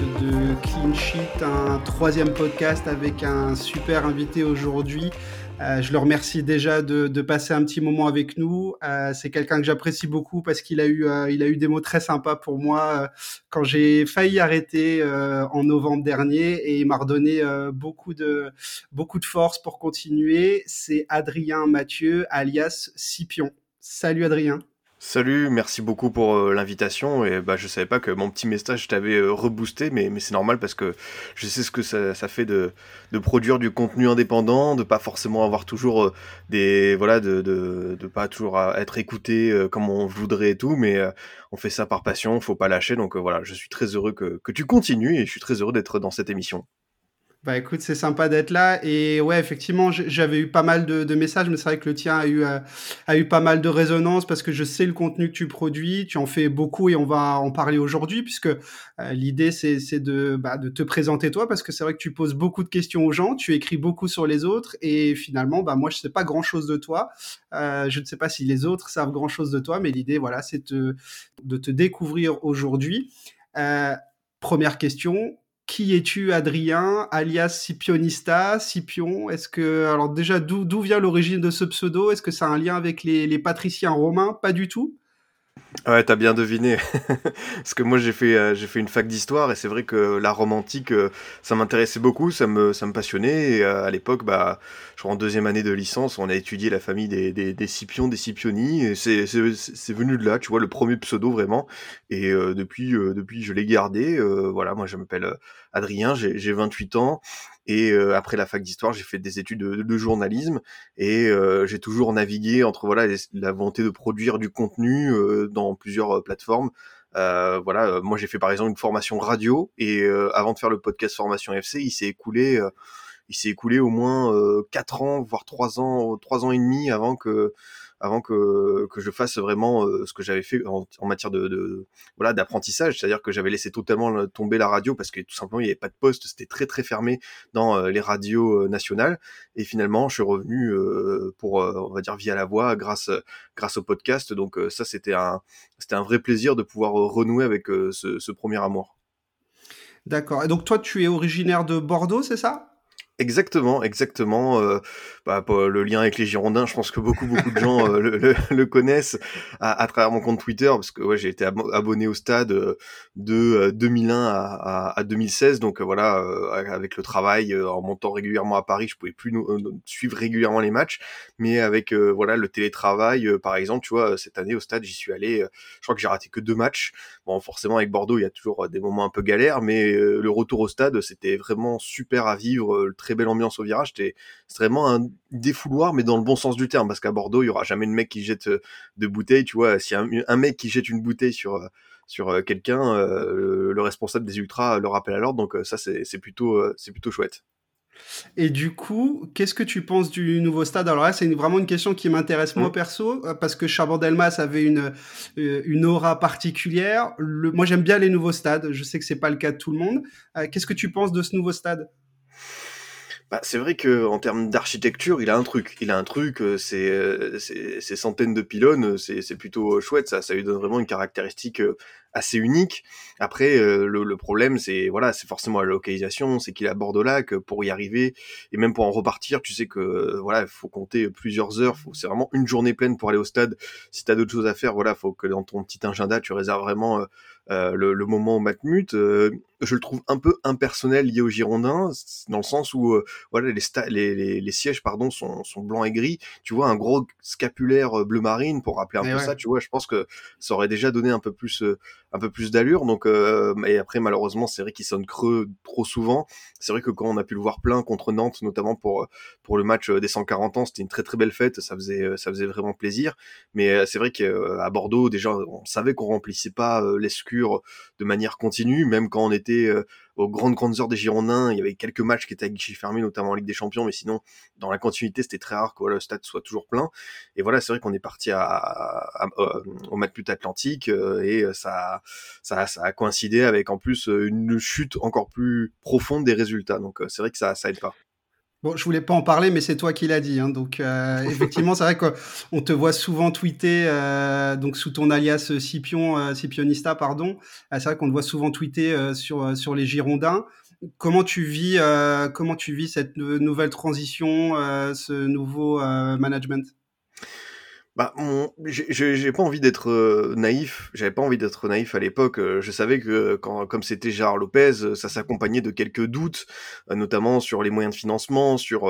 de Clean Sheet, un troisième podcast avec un super invité aujourd'hui. Euh, je le remercie déjà de, de, passer un petit moment avec nous. Euh, c'est quelqu'un que j'apprécie beaucoup parce qu'il a eu, euh, il a eu des mots très sympas pour moi euh, quand j'ai failli arrêter euh, en novembre dernier et il m'a redonné beaucoup de, beaucoup de force pour continuer. C'est Adrien Mathieu, alias Scipion. Salut Adrien. Salut, merci beaucoup pour euh, l'invitation. Et bah, je savais pas que mon petit message t'avait euh, reboosté, mais, mais c'est normal parce que je sais ce que ça, fait de, de, produire du contenu indépendant, de pas forcément avoir toujours euh, des voilà, de, de, de, pas toujours être écouté comme on voudrait et tout, mais on fait ça par passion, faut pas lâcher. Donc voilà, je suis très heureux que, que tu continues et je suis très heureux d'être dans cette émission. Bah écoute, c'est sympa d'être là. Et ouais, effectivement, j'avais eu pas mal de, de messages, mais c'est vrai que le tien a eu, euh, a, eu pas mal de résonance parce que je sais le contenu que tu produis. Tu en fais beaucoup et on va en parler aujourd'hui puisque euh, l'idée, c'est de, bah, de te présenter toi parce que c'est vrai que tu poses beaucoup de questions aux gens, tu écris beaucoup sur les autres et finalement, bah, moi, je sais pas grand chose de toi. Euh, je ne sais pas si les autres savent grand chose de toi, mais l'idée, voilà, c'est de te découvrir aujourd'hui. Euh, première question, qui es-tu, Adrien, alias Scipionista, Scipion? Est-ce que, alors déjà, d'où vient l'origine de ce pseudo? Est-ce que ça a un lien avec les, les patriciens romains? Pas du tout. Ouais, t'as bien deviné. Parce que moi, j'ai fait, euh, j'ai fait une fac d'histoire et c'est vrai que la romantique, euh, ça m'intéressait beaucoup, ça me, ça me passionnait. Et euh, à l'époque, bah, je crois en deuxième année de licence, on a étudié la famille des, des, des Scipions, des Scipioni. Et c'est, c'est, c'est venu de là, tu vois, le premier pseudo vraiment. Et euh, depuis, depuis, je l'ai gardé. Voilà, moi, je m'appelle Adrien, j'ai, j'ai 28 ans. Et euh, après la fac d'histoire, j'ai fait des études de, de journalisme et euh, j'ai toujours navigué entre voilà la volonté de produire du contenu euh, dans plusieurs plateformes. voilà, moi j'ai fait par exemple une formation radio et avant de faire le podcast formation FC, il s'est écoulé, il s'est écoulé au moins quatre ans, voire trois ans, trois ans et demi avant que avant que, que je fasse vraiment euh, ce que j'avais fait en, en, matière de, de voilà d'apprentissage, c'est-à-dire que j'avais laissé totalement tomber la radio parce que tout simplement il n'y avait pas de poste, c'était très très fermé dans euh, les radios euh, nationales. Et finalement je suis revenu pour on va dire via la voix grâce grâce au podcast. Donc ça c'était un c'était un vrai plaisir de pouvoir renouer avec ce, ce premier amour. D'accord. Et donc toi tu es originaire de Bordeaux, c'est ça? Exactement, exactement. Euh, bah, le lien avec les Girondins, je pense que beaucoup, beaucoup de gens euh, le, connaissent à, travers mon compte Twitter, parce que j'ai été abonné au stade euh, de 2001 euh, à, à, à 2016. Donc voilà, avec le travail, en montant régulièrement à Paris, je pouvais plus suivre régulièrement les matchs, mais avec voilà le télétravail, par exemple, tu vois, cette année au stade, j'y suis allé. je crois que j'ai raté que deux matchs. Bon, forcément avec Bordeaux, il y a toujours des moments un peu galères, mais le retour au stade, c'était vraiment super à vivre. Très belle ambiance au virage. C'était vraiment un défouloir, mais dans le bon sens du terme, parce qu'à Bordeaux, il y aura jamais de mec qui jette euh, de bouteilles. Tu vois, si un, un mec qui jette une bouteille sur euh, sur euh, quelqu'un, euh, le responsable des ultras le rappelle à l'ordre. Donc ça, c'est plutôt c'est plutôt chouette. Et du coup, qu'est-ce que tu penses du nouveau stade? Alors là, c'est vraiment une question qui m'intéresse moi mmh. perso, parce que Charbon-Delmas avait une, une aura particulière. Le, moi, j'aime bien les nouveaux stades. Je sais que c'est pas le cas de tout le monde. Qu'est-ce que tu penses de ce nouveau stade? Bah, c'est vrai que en termes d'architecture, il a un truc. Il a un truc. Euh, c'est euh, ces centaines de pylônes, c'est plutôt chouette. Ça, ça lui donne vraiment une caractéristique euh, assez unique. Après, le, le, problème, c'est voilà, c'est forcément la localisation, c'est qu'il est à Bordeaux-Lac pour y arriver et même pour en repartir. Tu sais que voilà, il faut compter plusieurs heures. C'est vraiment une journée pleine pour aller au stade. Si t'as d'autres choses à faire, voilà, faut que dans ton petit agenda, tu réserves vraiment euh, le, le, moment au Matmut, euh, je le trouve un peu impersonnel lié aux Girondins, dans le sens où euh, voilà les, les, les, les, sièges pardon sont, sont blancs et gris. Tu vois un gros scapulaire bleu marine pour rappeler un et peu ouais. ça. Tu vois, je pense que ça aurait déjà donné un peu plus un peu plus d'allure. Donc et après malheureusement c'est vrai qu'il sonne creux trop souvent. C'est vrai que quand on a pu le voir plein contre Nantes, notamment pour pour le match des 140 ans, c'était une très très belle fête. Ça faisait ça faisait vraiment plaisir. Mais c'est vrai qu'à Bordeaux déjà on savait qu'on remplissait pas l'escu de manière continue, même quand on était euh, aux grandes grandes heures des Girondins, il y avait quelques matchs qui étaient à guichet fermé, notamment en Ligue des Champions, mais sinon dans la continuité c'était très rare que le stade soit toujours plein. Et voilà, c'est vrai qu'on est parti à, à, à, euh, au Atlantique euh, et ça, ça, ça a coïncidé avec en plus une chute encore plus profonde des résultats. Donc c'est vrai que ça, ça aide pas. Bon, je voulais pas en parler, mais c'est toi qui l'as dit. Hein, donc, euh, effectivement, c'est vrai qu'on te voit souvent tweeter, euh, donc sous ton alias Scipion, euh, Scipionista, pardon. c'est vrai qu'on te voit souvent tweeter sur sur les Girondins. Comment tu vis, comment tu vis cette nouvelle transition, ce nouveau management? Bah, j'ai pas envie d'être euh, naïf. J'avais pas envie d'être naïf à l'époque. Euh, je savais que quand, comme c'était Gérard Lopez, ça s'accompagnait de quelques doutes, euh, notamment sur les moyens de financement, sur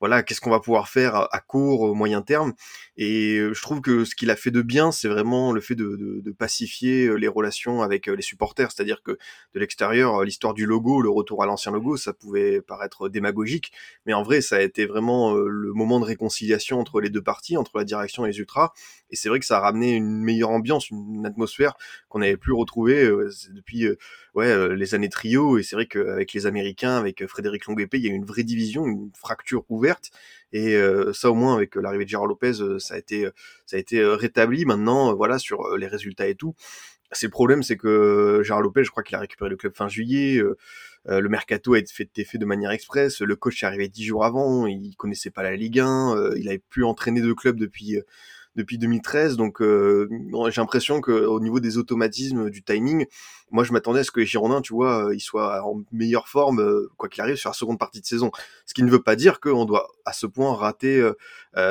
voilà, qu'est-ce qu'on va pouvoir faire à, court, au moyen terme. Et euh, je trouve que ce qu'il a fait de bien, c'est vraiment le fait de, de, de, pacifier euh, les relations avec euh, les supporters. C'est-à-dire que de l'extérieur, l'histoire du logo, le retour à l'ancien logo, ça pouvait paraître démagogique, mais en vrai, ça a été vraiment le moment de réconciliation entre les deux parties, entre la direction et les ultras. Et c'est vrai que ça a ramené une meilleure ambiance, une atmosphère qu'on n'avait plus retrouvée depuis ouais les années trio. Et c'est vrai qu'avec les Américains, avec Frédéric Longuepé, il y a une vraie division, une fracture ouverte. Et ça, au moins, avec l'arrivée de Gérard Lopez, ça a été, ça a été rétabli. Maintenant, voilà, sur les résultats et tout. C'est le problème, c'est que Gérard Lopez, je crois qu'il a récupéré le club fin juillet. le mercato a été fait, de manière express. Le coach est arrivé dix jours avant. Il connaissait pas la Ligue 1. il avait plus entraîné de club depuis depuis 2013. Donc euh, j'ai l'impression que au niveau des automatismes, du timing, moi je m'attendais à ce que les Girondins, tu vois, euh, ils soient en meilleure forme euh, quoi qu'il arrive sur la seconde partie de saison. Ce qui ne veut pas dire qu'on doit à ce point rater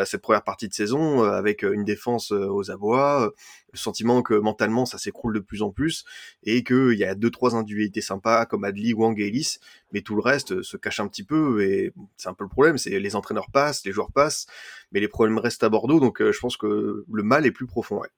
cette première partie de saison avec une défense aux abois, le sentiment que mentalement ça s'écroule de plus en plus et qu'il y a deux trois individualités sympas comme Adli, Wang et Ellis, mais tout le reste se cache un petit peu et c'est un peu le problème, c'est les entraîneurs passent, les joueurs passent, mais les problèmes restent à Bordeaux, donc je pense que le mal est plus profond. Ouais.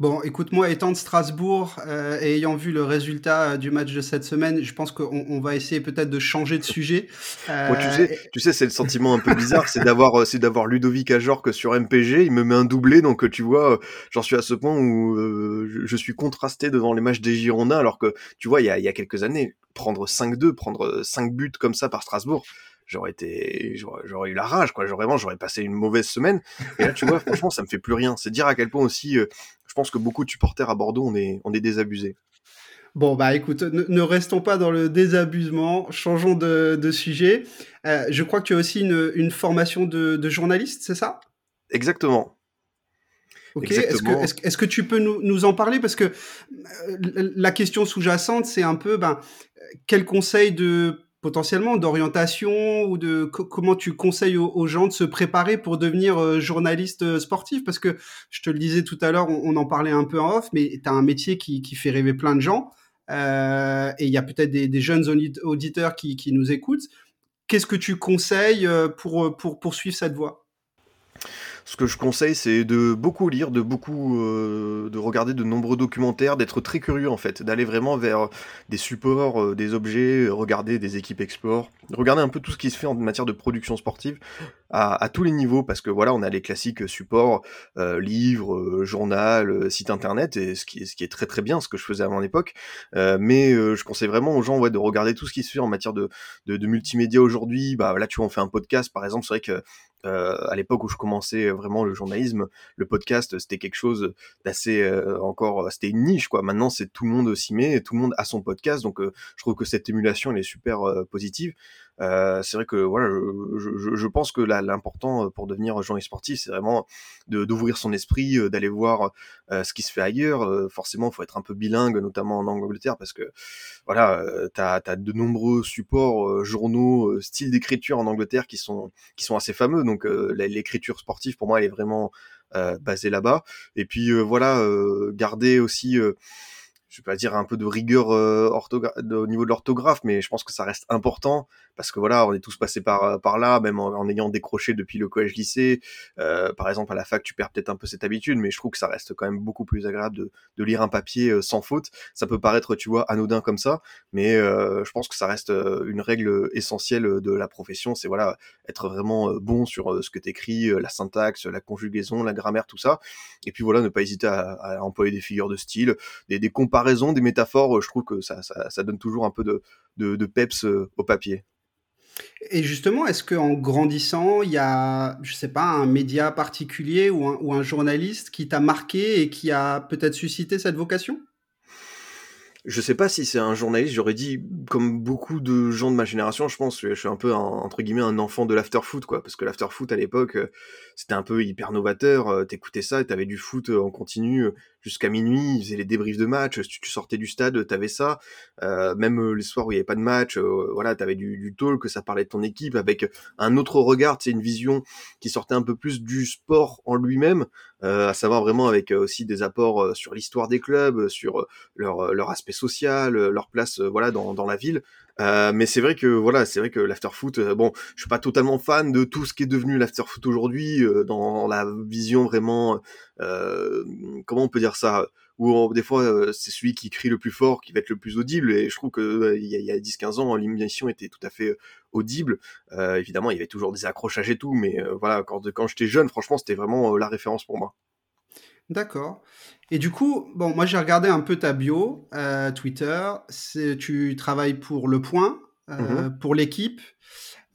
Bon, écoute-moi, étant de Strasbourg euh, et ayant vu le résultat euh, du match de cette semaine, je pense qu'on on va essayer peut-être de changer de sujet. Euh, tu sais, tu sais, c'est le sentiment un peu bizarre, c'est d'avoir, euh, c'est d'avoir Ludovic Ajorque sur MPG. Il me met un doublé, donc tu vois, j'en suis à ce point où je, je, suis contrasté devant les matchs des Girondins, alors que tu vois, il y a, il y a quelques années, prendre 5-2, prendre 5 buts comme ça par Strasbourg, j'aurais été j'aurais eu la rage quoi. J'aurais vraiment j'aurais passé une mauvaise semaine. Et là tu vois franchement ça me fait plus rien. C'est dire à quel point aussi euh, je pense que beaucoup de supporters à Bordeaux on est on est désabusés. Bon, bah écoute, ne, restons pas dans le désabusement, changeons de, de sujet. Euh, je crois que tu as aussi une, une formation de, de journaliste, c'est ça? Exactement. Ok, est-ce que, est -ce, que, tu peux nous, nous, en parler? Parce que euh, la question sous-jacente, c'est un peu, ben, quel conseil de potentiellement d'orientation ou de comment tu conseilles aux, gens de se préparer pour devenir euh, journaliste euh, sportif? Parce que je te le disais tout à l'heure on, en parlait un peu en off mais tu as un métier qui, fait rêver plein de gens euh, et il y a peut-être des, jeunes auditeurs qui, nous écoutent. Qu'est-ce que tu conseilles pour, pour poursuivre cette voie? Ce que je conseille, c'est de beaucoup lire, de beaucoup euh, de regarder de nombreux documentaires, d'être très curieux en fait, d'aller vraiment vers des supports, euh, des objets, regarder des équipes explore, regarder un peu tout ce qui se fait en matière de production sportive à, à tous les niveaux, parce que voilà, on a les classiques supports, euh, livres, euh, journal, euh, site internet, et ce qui, ce qui est très très bien, ce que je faisais à mon époque. mais je conseille vraiment aux gens ouais, de regarder tout ce qui se fait en matière de, de, de multimédia aujourd'hui. Bah là, tu vois, on fait un podcast, par exemple, c'est vrai que euh, à l'époque où je commençais vraiment le journalisme, le podcast c'était quelque chose d'assez euh, encore, c'était une niche quoi. Maintenant c'est tout le monde s'y met, tout le monde a son podcast, donc euh, je trouve que cette émulation elle est super positive. Euh, c'est vrai que voilà, je, je, je pense que l'important pour devenir journaliste sportif, c'est vraiment d'ouvrir son esprit, d'aller voir ce qui se fait ailleurs. forcément, il faut être un peu bilingue, notamment en Angleterre, parce que voilà, euh, t'as as de nombreux supports, journaux, styles d'écriture en Angleterre qui sont qui sont assez fameux. Donc l'écriture sportive, pour moi, elle est vraiment basée là-bas. Et puis voilà, garder aussi je vais pas dire un peu de rigueur euh, au niveau de l'orthographe, mais je pense que ça reste important parce que voilà, on est tous passés par euh, par là, même en, ayant décroché depuis le collège-lycée. Euh, par exemple, à la fac, tu perds peut-être un peu cette habitude, mais je trouve que ça reste quand même beaucoup plus agréable de, de lire un papier euh, sans faute. Ça peut paraître, tu vois, anodin comme ça, mais je pense que ça reste une règle essentielle de la profession. C'est voilà, être vraiment bon sur ce que t'écris, la syntaxe, la conjugaison, la grammaire, tout ça. Et puis voilà, ne pas hésiter à, à employer des figures de style, des, des comparaisons, des métaphores. Je trouve que ça, ça, donne toujours un peu de, de, peps au papier. Et justement, est-ce qu'en grandissant, il y a, je sais pas, un média particulier ou un, ou un journaliste qui t'a marqué et qui a peut-être suscité cette vocation? Je sais pas si c'est un journaliste, j'aurais dit, comme beaucoup de gens de ma génération, je pense, je suis un peu, un, entre guillemets, un enfant de l'after-foot, quoi, parce que l'after-foot, à l'époque, euh, c'était un peu hyper novateur, euh, t'écoutais ça, t'avais du foot euh, en continu jusqu'à minuit, ils faisaient les débriefs de match, tu sortais du stade, t'avais ça, même les soirs où il y avait pas de match, voilà, t'avais du, du talk, ça parlait de ton équipe, avec un autre regard, c'est une vision qui sortait un peu plus du sport en lui-même, à savoir vraiment avec aussi des apports sur l'histoire des clubs, sur leur, leur aspect social, euh, leur place euh, voilà dans, dans la ville. Euh, mais c'est vrai que voilà, c'est vrai que l'afterfoot, bon, je suis pas totalement fan de tout ce qui est devenu l'afterfoot aujourd'hui, dans la vision vraiment, comment on peut dire ça, où des fois c'est celui qui crie le plus fort qui va être le plus audible. Et je trouve que il y a, a 10-15 ans, l'émission était tout à fait audible. évidemment, il y avait toujours des accrochages et tout, mais voilà, quand, quand j'étais jeune, franchement, c'était vraiment la référence pour moi. D'accord. Et du coup, bon, moi j'ai regardé un peu ta bio euh, Twitter. Tu travailles pour Le Point, euh, mmh pour l'équipe,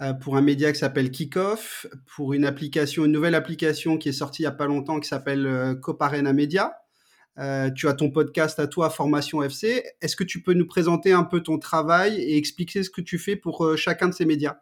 euh, pour un média qui s'appelle Kickoff, pour une application, une nouvelle application qui est sortie il n'y a pas longtemps qui s'appelle Coparena Media. Tu as ton podcast à toi, Formation FC. Est-ce que tu peux nous présenter un peu ton travail et expliquer ce que tu fais pour chacun de ces médias?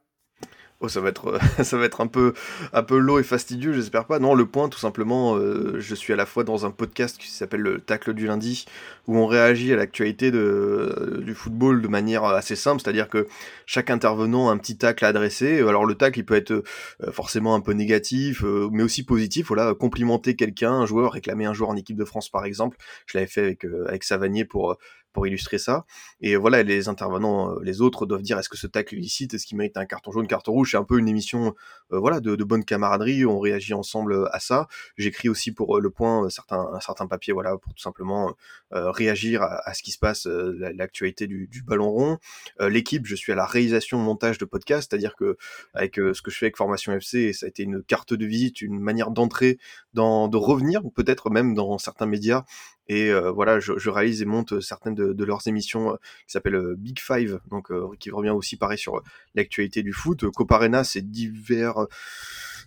Oh, ça va être, ça va être un peu, un peu lourd et fastidieux, j'espère pas. Non, le point, tout simplement, euh, je suis à la fois dans un podcast qui s'appelle le Tacle du lundi, où on réagit à l'actualité de, du football de manière assez simple, c'est-à-dire que chaque intervenant a un petit tacle à adresser. Alors le tacle, il peut être euh, forcément un peu négatif, euh, mais aussi positif. Voilà, complimenter quelqu'un, un joueur, réclamer un joueur en équipe de France, par exemple. Je l'avais fait avec, avec Savanier pour pour illustrer ça. Et voilà, les intervenants, euh, les autres doivent dire est-ce que ce tacle est est-ce qu'il mérite un carton jaune, carton rouge? C'est un peu une émission, euh, voilà, de, bonne camaraderie. On réagit ensemble euh, à ça. J'écris aussi pour le point certains, un certain papier, voilà, pour tout simplement réagir à, ce qui se passe, l'actualité du, ballon rond. L'équipe, je suis à la réalisation, montage de podcast, c'est-à-dire que avec ce que je fais avec Formation FC, ça a été une carte de visite, une manière d'entrer, dans, de revenir, peut-être même dans certains médias et euh, voilà, je, réalise et monte certaines de, de leurs émissions euh, qui s'appellent euh, Big Five, donc qui revient aussi pareil sur l'actualité du foot. Coparena, c'est divers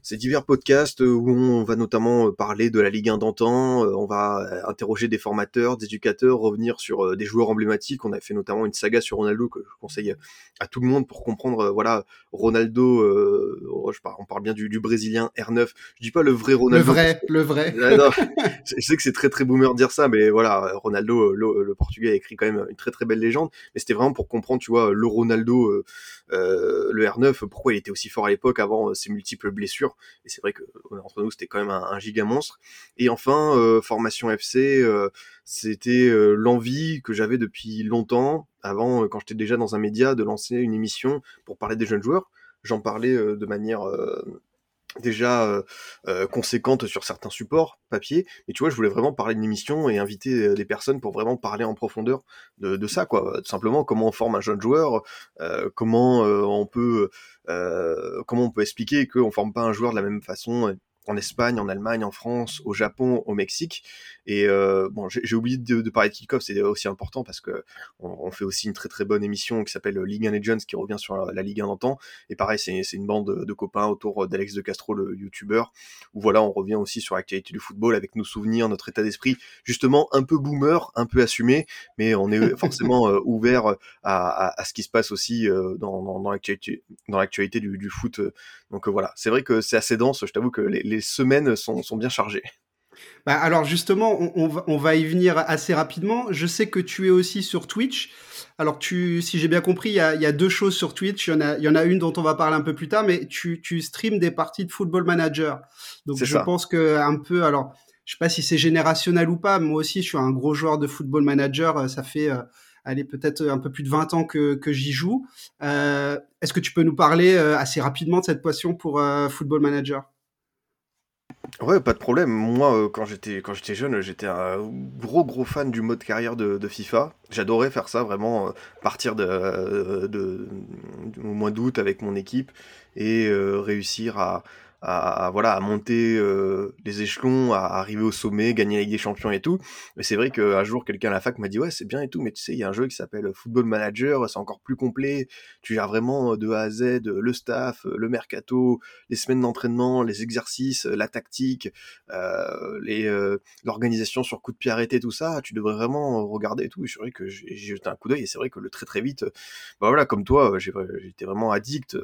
ces divers podcasts où on va notamment euh, parler de la Ligue 1 d'antan, euh, on va euh, interroger des formateurs, des éducateurs, revenir sur des joueurs emblématiques. On a fait notamment une saga sur Ronaldo que je conseille à tout le monde pour comprendre, voilà, Ronaldo, oh, je parle, on parle bien du, du, brésilien R9. Je dis pas le vrai Ronaldo. Le vrai, le vrai. je sais que c'est très très boomer de dire ça, mais voilà, Ronaldo, le, portugais a écrit quand même une très très belle légende. Mais c'était vraiment pour comprendre, tu vois, le Ronaldo, le R9, pourquoi il était aussi fort à l'époque avant ses multiples blessures et c'est vrai que entre nous, c'était quand même un, giga monstre. Et enfin, euh, formation FC, euh, c'était euh, l'envie que j'avais depuis longtemps, avant, quand j'étais déjà dans un média, de lancer une émission pour parler des jeunes joueurs. J'en parlais de manière déjà euh, euh, conséquente sur certains supports papier. Mais tu vois je voulais vraiment parler d'une émission et inviter euh, des personnes pour vraiment parler en profondeur de, de ça quoi. Tout simplement comment on forme un jeune joueur comment on peut comment on peut expliquer qu'on forme pas un joueur de la même façon en Espagne, en Allemagne, en France, au Japon, au Mexique. Et euh, bon, j'ai oublié de, de, parler de Kickoff, c'est aussi important parce que on, fait aussi une très très bonne émission qui s'appelle Ligue 1 Legends qui revient sur la, Ligue 1 d'antan. Et pareil, c'est une bande de, copains autour d'Alex de Castro, le youtubeur, où voilà, on revient aussi sur l'actualité du football avec nos souvenirs, notre état d'esprit, justement un peu boomer, un peu assumé, mais on est forcément euh, ouvert à, à, à, ce qui se passe aussi euh, dans, dans, dans l'actualité du, du, foot. Donc voilà, c'est vrai que c'est assez dense, je t'avoue que les les semaines sont, sont bien chargées. Bah alors justement, on, va, on, va, y venir assez rapidement. Je sais que tu es aussi sur Twitch. Alors tu, si j'ai bien compris, il y, a, il y, a, deux choses sur Twitch. Il y, en a, il y en a une dont on va parler un peu plus tard, mais tu, tu streams des parties de Football Manager. Donc je pense que un peu, alors je sais pas si c'est générationnel ou pas. Moi aussi, je suis un gros joueur de Football Manager. Ça fait euh, allez, peut-être un peu plus de 20 ans que, que j'y joue. Euh, Est-ce que tu peux nous parler euh, assez rapidement de cette passion pour euh, Football Manager? Ouais, pas de problème. Moi, euh, quand j'étais quand j'étais jeune, j'étais un gros gros fan du mode carrière de, FIFA. J'adorais faire ça, vraiment euh, partir de, euh, de, au mois d'août avec mon équipe et réussir à, à, voilà à monter euh, les échelons, à arriver au sommet, gagner la Ligue des Champions et tout. Mais c'est vrai qu'un jour quelqu'un à la fac m'a dit ouais c'est bien et tout, mais tu sais il y a un jeu qui s'appelle Football Manager, c'est encore plus complet. Tu gères vraiment de A à Z le staff, le mercato, les semaines d'entraînement, les exercices, la tactique, euh, euh, l'organisation sur coup de pied arrêté, tout ça. Tu devrais vraiment regarder et tout. Et c'est vrai que j'ai jeté un coup d'œil et c'est vrai que le très très vite, bah voilà comme toi, j'étais vraiment addict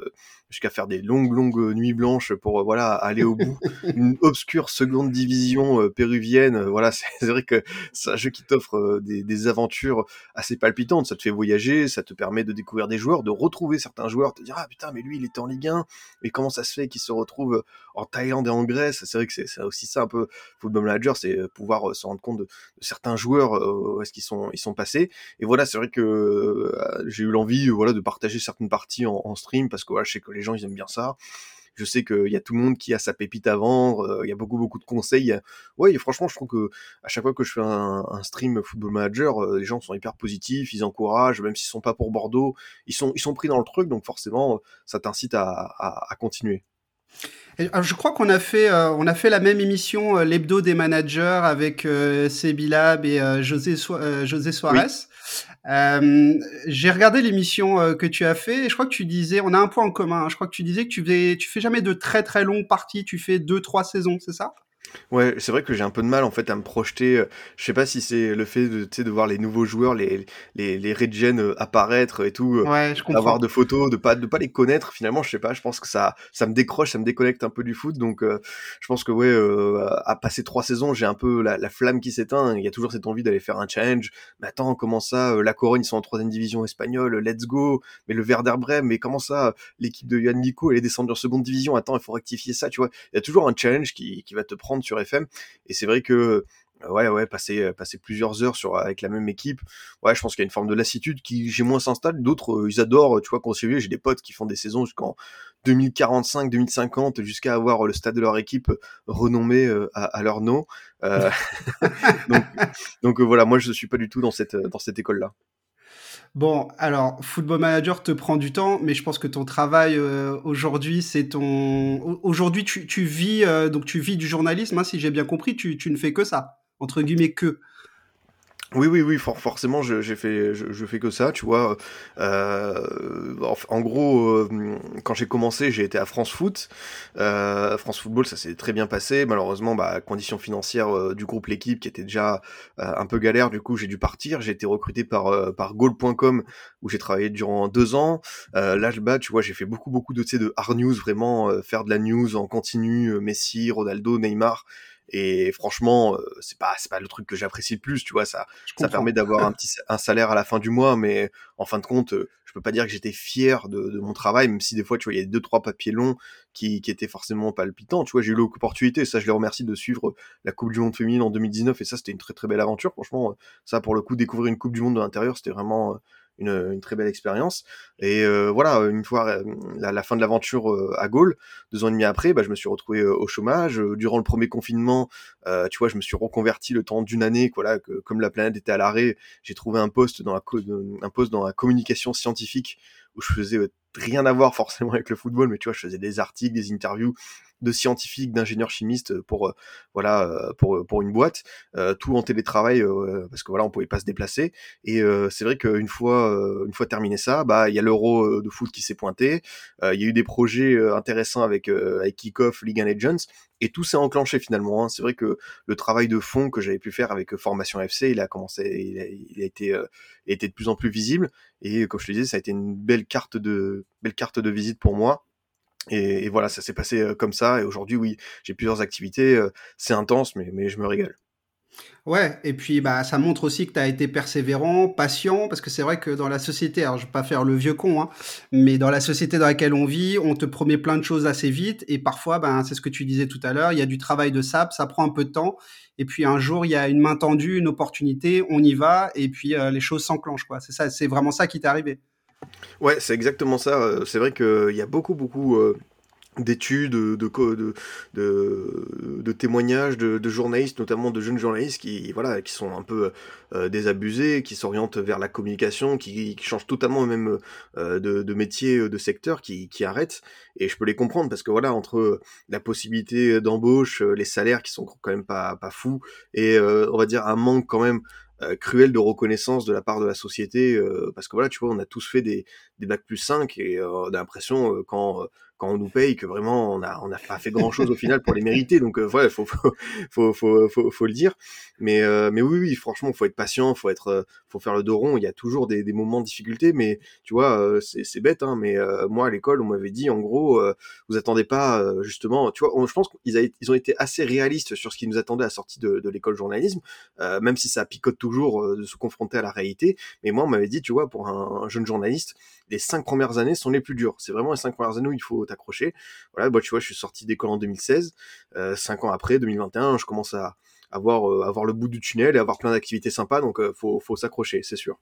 jusqu'à faire des longues longues nuits blanches pour voilà, aller au bout. Une obscure seconde division euh, péruvienne, euh, voilà, c'est vrai que c'est un jeu qui t'offre euh, des, aventures assez palpitantes. Ça te fait voyager, ça te permet de découvrir des joueurs, de retrouver certains joueurs, te dire ah putain mais lui il était en Ligue 1, mais comment ça se fait qu'il se retrouve en Thaïlande et en Grèce? C'est vrai que c'est aussi ça un peu Football Manager, c'est pouvoir se rendre compte de, certains joueurs où est-ce qu'ils sont ils sont passés. Et voilà, c'est vrai que j'ai eu l'envie voilà de partager certaines parties en, en stream parce que voilà, je sais que les gens ils aiment bien ça. Je sais qu'il y a tout le monde qui a sa pépite à vendre. Euh, il y a beaucoup beaucoup de conseils. Ouais, et franchement, je trouve que à chaque fois que je fais un, stream Football Manager, euh, les gens sont hyper positifs, ils encouragent, même s'ils sont pas pour Bordeaux, ils sont ils sont pris dans le truc, donc forcément, ça t'incite à, à, continuer. je crois qu'on a fait, euh, on a fait la même émission, l'hebdo des managers avec euh, Lab et José, José Suarez. Euh, j'ai regardé l'émission euh, que tu as fait et je crois que tu disais, on a un point en commun. Hein. je crois que tu disais que tu fais, tu fais jamais de très très longues parties. Tu fais deux trois saisons, c'est ça? Ouais, c'est vrai que j'ai un peu de mal en fait à me projeter. Euh, je sais pas si c'est le fait de, de voir les nouveaux joueurs, les, les, les regen euh, apparaître et tout, euh, ouais, je avoir de photos, de pas de pas les connaître. Finalement, je sais pas. Je pense que ça ça me décroche, ça me déconnecte un peu du foot. Donc, je pense que ouais, à passer trois saisons, j'ai un peu la, la flamme qui s'éteint. Il y a toujours cette envie d'aller faire un challenge. Mais attends, comment ça La Corogne, ils sont en troisième division espagnole. Let's go. Mais le Bremen, mais comment ça L'équipe de Yann Nico, elle est descendue en seconde division. Attends, il faut rectifier ça. Tu vois Il y a toujours un challenge qui qui va te prendre sur FM. Et c'est vrai que ouais ouais passer passer plusieurs heures avec la même équipe ouais je pense qu'il y a une forme de lassitude qui j'ai moins s'installe. D'autres ils adorent tu vois j'ai des potes qui font des saisons jusqu'en 2045 2050 jusqu'à avoir le stade de leur équipe renommé à, leur nom. Euh, donc, voilà moi je suis pas du tout dans cette dans cette école là Bon, alors, Football Manager te prend du temps, mais je pense que ton travail euh, aujourd'hui, c'est ton. Aujourd'hui, tu, tu vis euh, donc tu vis du journalisme, hein, si j'ai bien compris. Tu, tu ne fais que ça, entre guillemets que. Oui, oui, oui, forcément, j'ai fait, je, fais que ça, tu vois. Euh, en, gros, euh, quand j'ai commencé, j'ai été à France Foot. Euh, France Football, ça s'est très bien passé. Malheureusement, bah, conditions financières du groupe L'équipe, qui était déjà un peu galère, du coup, j'ai dû partir. J'ai été recruté par par Goal.com, où j'ai travaillé durant deux ans. là, bas, tu vois, j'ai fait beaucoup, beaucoup de, de hard news, vraiment faire de la news en continu, Messi, Ronaldo, Neymar et franchement euh, c'est pas c'est pas le truc que j'apprécie le plus tu vois ça ça permet d'avoir un petit un salaire à la fin du mois mais en fin de compte euh, je peux pas dire que j'étais fier de, de, mon travail même si des fois tu vois il y a deux trois papiers longs qui qui étaient forcément palpitants tu vois j'ai eu l'opportunité ça je les remercie de suivre la Coupe du monde féminine en 2019 et ça c'était une très très belle aventure. Franchement ça pour le coup découvrir une Coupe du monde de l'intérieur c'était vraiment une, une, très belle expérience. Et euh, voilà, une fois euh, la, la fin de l'aventure euh, à Gaulle, deux ans et demi après, bah, je me suis retrouvé au chômage. Durant le premier confinement, tu vois, je me suis reconverti le temps d'une année. Voilà, que, comme la planète était à l'arrêt, j'ai trouvé un poste dans la un poste dans la communication scientifique où je faisais rien à voir forcément avec le football, mais tu vois, je faisais des articles, des interviews de scientifiques, d'ingénieurs chimistes pour euh, voilà euh, pour pour une boîte, euh, tout en télétravail parce que voilà on pouvait pas se déplacer. Et c'est vrai qu'une fois une fois terminé ça, bah il y a l'Euro de foot qui s'est pointé. Il y a eu des projets intéressants avec avec Kickoff, League of Legends et tout s'est enclenché finalement. Hein. C'est vrai que le travail de fond que j'avais pu faire avec Formation FC, il a commencé, il a, il a été, euh, été de plus en plus visible. Et comme je te disais, ça a été une belle carte de, belle carte de visite pour moi. Et, et voilà, ça s'est passé euh, comme ça. Et aujourd'hui, oui, j'ai plusieurs activités. Euh, c'est intense, mais, mais je me régale. Ouais, et puis bah ça montre aussi que tu as été persévérant, patient, parce que c'est vrai que dans la société, alors je vais pas faire le vieux con, hein, mais dans la société dans laquelle on vit, on te promet plein de choses assez vite, et parfois, ben c'est ce que tu disais tout à l'heure, il y a du travail de sable, ça prend un peu de temps, et puis un jour il y a une main tendue, une opportunité, on y va, et puis euh, les choses s'enclenchent, quoi. C'est ça, c'est vraiment ça qui t'est arrivé. Ouais, c'est exactement ça. Euh, c'est vrai qu'il y a beaucoup, beaucoup. Euh, d'études, de, de, de, de, témoignages de, journalistes, notamment de jeunes journalistes qui, voilà, qui sont un peu euh, désabusés, qui s'orientent vers la communication, qui, qui changent totalement même euh, de, de métier, euh, de secteur, qui, qui arrêtent. Et je peux les comprendre parce que voilà, entre la possibilité d'embauche, les salaires qui sont quand même pas, pas fous, et on va dire un manque quand même cruel de reconnaissance de la part de la société parce que voilà tu vois on a tous fait des des bacs plus 5 et on a l'impression quand quand on nous paye que vraiment on a on a pas fait grand chose au final pour les mériter. Donc euh, ouais faut faut, faut faut faut le dire. Mais euh, mais oui oui franchement faut être patient faut être euh, faut faire le dos rond. Il y a toujours des, des moments de difficulté mais tu vois euh, c'est c'est bête hein mais moi à l'école on m'avait dit en gros vous attendez pas justement tu vois je pense qu'ils ils ont été assez réalistes sur ce qui nous attendait à la sortie de, l'école journalisme même si ça picote toujours de se confronter à la réalité. Mais moi on m'avait dit tu vois pour un jeune journaliste les cinq premières années sont les plus dures. C'est vraiment les cinq premières années où il faut accroché. Voilà, bah, tu vois, je suis sorti d'école en 2016. Euh, cinq ans après, 2021, je commence à avoir, euh, avoir le bout du tunnel et avoir plein d'activités sympas. Donc, euh, faut, faut s'accrocher, c'est sûr.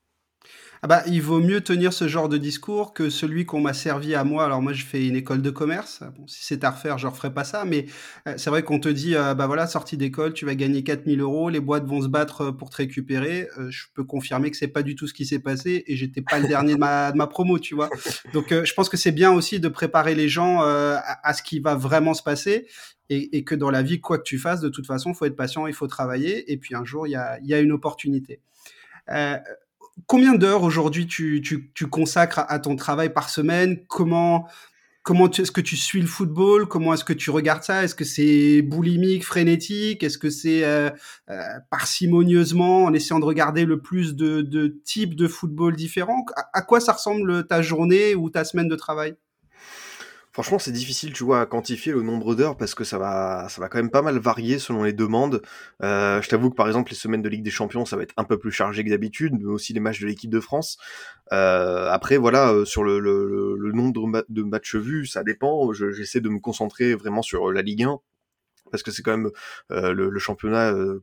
Ah bah, il vaut mieux tenir ce genre de discours que celui qu'on m'a servi à moi. Alors moi, je fais une école de commerce. Bon, si c'est à refaire, je referai pas ça. Mais euh, c'est vrai qu'on te dit, euh, bah voilà, sortie d'école, tu vas gagner 4000 euros, les boîtes vont se battre euh, pour te récupérer. je peux confirmer que c'est pas du tout ce qui s'est passé et j'étais pas le dernier de ma, de ma promo, tu vois. Donc je pense que c'est bien aussi de préparer les gens à, ce qui va vraiment se passer. Et, que dans la vie, quoi que tu fasses, de toute façon, il faut être patient, il faut travailler. Et puis un jour, il y a, y a une opportunité. Euh, combien d'heures aujourd'hui tu, tu, tu, consacres à, ton travail par semaine? Comment comment est-ce que tu suis le football? Comment est-ce que tu regardes ça? Est-ce que c'est boulimique, frénétique? Est-ce que c'est euh, euh, parcimonieusement en essayant de regarder le plus de, de types de football différents? À quoi ça ressemble ta journée ou ta semaine de travail? Franchement, c'est difficile, tu vois, à quantifier le nombre d'heures parce que ça va, ça va quand même pas mal varier selon les demandes. Euh, je t'avoue que par exemple, les semaines de Ligue des Champions, ça va être un peu plus chargé que d'habitude, mais aussi les matchs de l'équipe de France. Euh, après, voilà, euh, sur le, nombre de matchs vus, ça dépend. J'essaie de me concentrer vraiment sur la Ligue 1 parce que c'est quand même euh, le, championnat euh,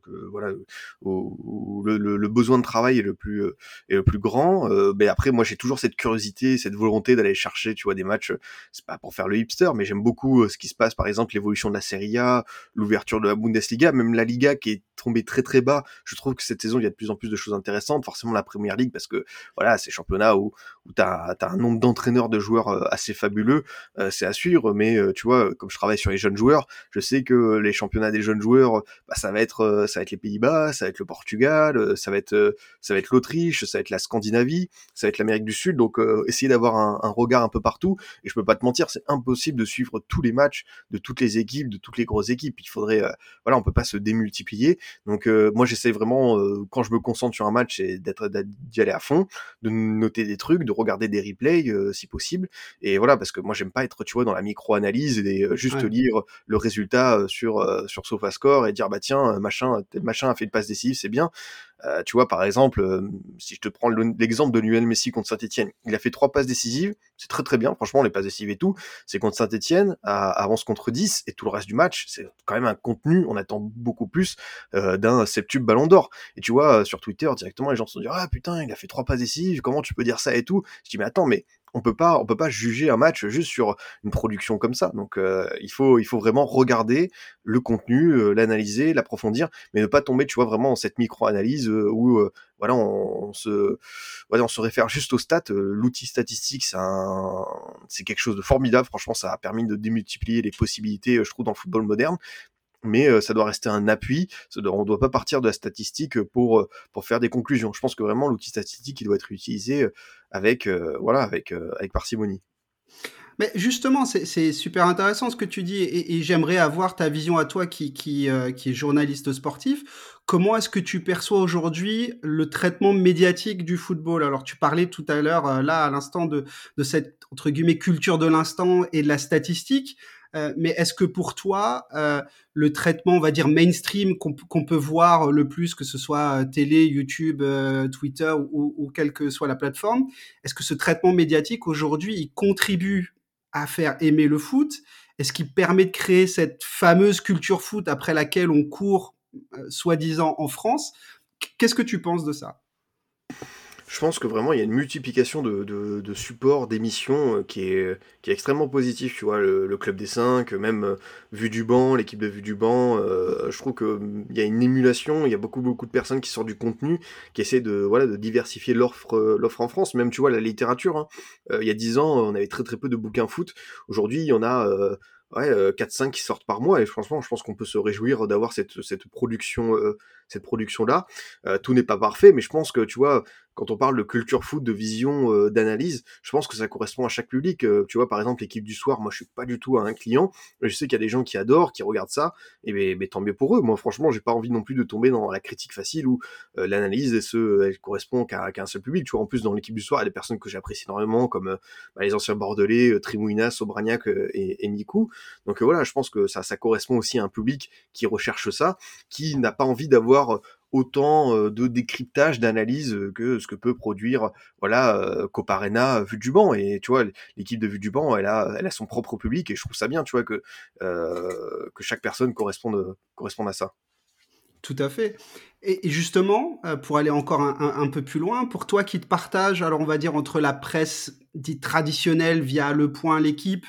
où, le, le, besoin de travail est le plus euh, est le plus grand. Mais après moi j'ai toujours cette curiosité cette volonté d'aller chercher tu vois des matchs c'est pas pour faire le hipster mais j'aime beaucoup ce qui se passe par exemple l'évolution de la Serie A l'ouverture de la Bundesliga même la Liga qui est tombée très très bas. Je trouve que cette saison il y a de plus en plus de choses intéressantes forcément la Première Ligue parce que voilà c'est championnat où où t'as as un nombre d'entraîneurs de joueurs assez fabuleux c'est à suivre. Mais tu vois comme je travaille sur les jeunes joueurs je sais que les championnats des jeunes joueurs, bah, ça va être euh, ça va être les Pays-Bas, ça va être le Portugal, euh, ça va être euh, ça va être l'Autriche, ça va être la Scandinavie, ça va être l'Amérique du Sud. Donc essayer d'avoir un, un, regard un peu partout. Et je peux pas te mentir, c'est impossible de suivre tous les matchs de toutes les équipes, de toutes les grosses équipes. Il faudrait voilà, on peut pas se démultiplier. Donc moi j'essaie vraiment quand je me concentre sur un match, c'est d'être d'y aller à fond, de noter des trucs, de regarder des replays si possible. Et voilà parce que moi j'aime pas être tu vois dans la micro-analyse et juste lire le résultat sur sur euh, sur SofaScore et dire bah tiens machin tel machin a fait une passe décisive c'est bien. Euh, tu vois par exemple euh, si je te prends l'exemple de Lionel Messi contre Saint-Etienne il a fait trois passes décisives c'est très très bien franchement les passes décisives et tout. C'est contre Saint-Etienne avance contre 10 et tout le reste du match c'est quand même un contenu on attend beaucoup plus d'un septuple ballon d'or. Et tu vois sur Twitter directement les gens se dit ah putain il a fait trois passes décisives comment tu peux dire ça et tout? Je dis mais attends mais on peut pas on peut pas juger un match juste sur une production comme ça. Donc euh, il faut il faut vraiment regarder le contenu, euh, l'analyser, l'approfondir, mais ne pas tomber tu vois vraiment dans cette micro-analyse euh, où voilà on, se voilà, on se réfère juste aux stats. L'outil statistique c'est c'est quelque chose de formidable. Franchement ça a permis de démultiplier les possibilités je trouve dans le football moderne mais ça doit rester un appui. On doit pas partir de la statistique pour pour faire des conclusions. Je pense que vraiment l'outil statistique il doit être utilisé avec voilà avec avec parcimonie. Mais justement, c'est super intéressant ce que tu dis et, et j'aimerais avoir ta vision à toi qui, qui, qui est journaliste sportif. Comment est-ce que tu perçois aujourd'hui le traitement médiatique du football? Alors, tu parlais tout à l'heure, là, à l'instant, de, de cette, entre guillemets, culture de l'instant et de la statistique. Euh, mais est-ce que pour toi, euh, le traitement, on va dire mainstream qu'on peut voir le plus, que ce soit euh, télé, YouTube, Twitter ou, quelle que soit la plateforme, est-ce que ce traitement médiatique aujourd'hui, il contribue à faire aimer le foot? Est-ce qu'il permet de créer cette fameuse culture foot après laquelle on court, soi-disant, en France? Qu'est-ce que tu penses de ça? Je pense que vraiment il y a une multiplication de, de, de supports, d'émissions euh, qui est, qui est extrêmement positif. Tu vois, le, club des 5, même euh, Vue du banc, l'équipe de Vue du banc, euh, je trouve qu'il y a une émulation, il y a beaucoup beaucoup de personnes qui sortent du contenu, qui essaient de voilà de diversifier l'offre l'offre en France. Même tu vois la littérature. Hein. il y a 10 ans, on avait très très peu de bouquins foot. Aujourd'hui, il y en a ouais, 4-5 qui sortent par mois et franchement je pense qu'on peut se réjouir d'avoir cette, cette production cette production là tout n'est pas parfait mais je pense que tu vois quand on parle de culture foot, de vision, euh, d'analyse, je pense que ça correspond à chaque public. Euh, tu vois, par exemple, l'équipe du soir, moi, je suis pas du tout un client. Je sais qu'il y a des gens qui adorent, qui regardent ça, et mais, mais tant mieux pour eux. Moi, franchement, j'ai pas envie non plus de tomber dans la critique facile où euh, l'analyse, elle, elle correspond qu'à un seul public. Tu vois, en plus, dans l'équipe du soir, il y a des personnes que j'apprécie énormément, comme bah, les anciens Bordelais, Trimouina, Sobragnac et, et Mikou. Donc voilà, je pense que ça, ça correspond aussi à un public qui recherche ça, qui n'a pas envie d'avoir autant euh, de décryptage, d'analyse euh, que ce que peut produire voilà euh, Coparena Vue du banc et tu vois l'équipe de Vue du banc elle a elle a son propre public et je trouve ça bien tu vois que que chaque personne corresponde corresponde à ça. Tout à fait. Et justement, pour aller encore un, peu plus loin, pour toi qui te partages, alors on va dire entre la presse dite traditionnelle via Le Point, l'équipe,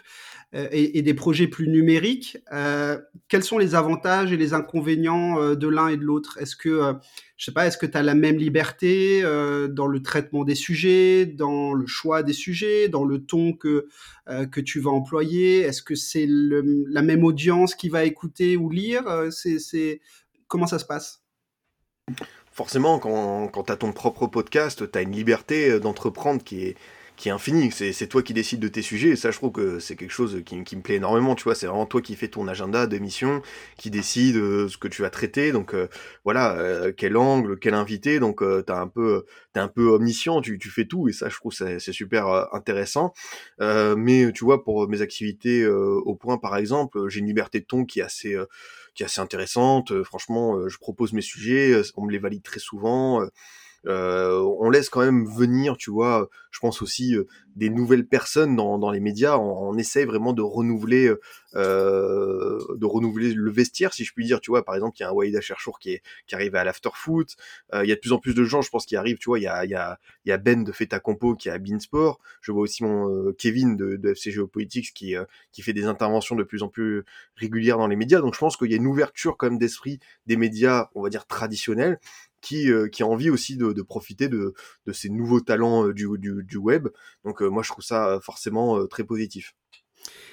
euh, et, des projets plus numériques, euh, quels sont les avantages et les inconvénients euh, de l'un et de l'autre? Est-ce que, je sais pas, est-ce que tu as la même liberté dans le traitement des sujets, dans le choix des sujets, dans le ton que, que tu vas employer? Est-ce que c'est la même audience qui va écouter ou lire? C'est, Comment ça se passe? Forcément, quand, quand tu as ton propre podcast, tu as une liberté d'entreprendre qui est, qui est infini. C'est toi qui décides de tes sujets, et ça, je trouve que c'est quelque chose qui, me plaît énormément, tu vois. C'est vraiment toi qui fais ton agenda d'émission, qui décide euh, ce que tu vas traiter. Donc, euh, voilà, euh, quel angle, quel invité. Donc, t'as un peu, t'es un peu omniscient, tu, tu fais tout, et ça, je trouve c'est super intéressant. mais, tu vois, pour mes activités au point, par exemple, j'ai une liberté de ton qui est assez qui est assez intéressante. franchement, je propose mes sujets, on me les valide très souvent. Euh, on laisse quand même venir, tu vois, je pense aussi euh, des nouvelles personnes dans, les médias. On, essaye vraiment de renouveler, euh, de renouveler le vestiaire, si je puis dire. Tu vois, par exemple, il y a un Waïda Cherchour qui qui arrive à l'afterfoot. Euh, il y a de plus en plus de gens, je pense, qui arrivent. Tu vois, il y a Ben de Feta Compo qui est à Beansport. Je vois aussi mon Kevin de, de FC Geopolitics qui fait des interventions de plus en plus régulières dans les médias. Donc je pense qu'il y a une ouverture quand même d'esprit des médias, on va dire traditionnels, qui, euh, a envie aussi de, profiter de, ces nouveaux talents euh, du, du, web. Donc euh, moi je trouve ça forcément très positif.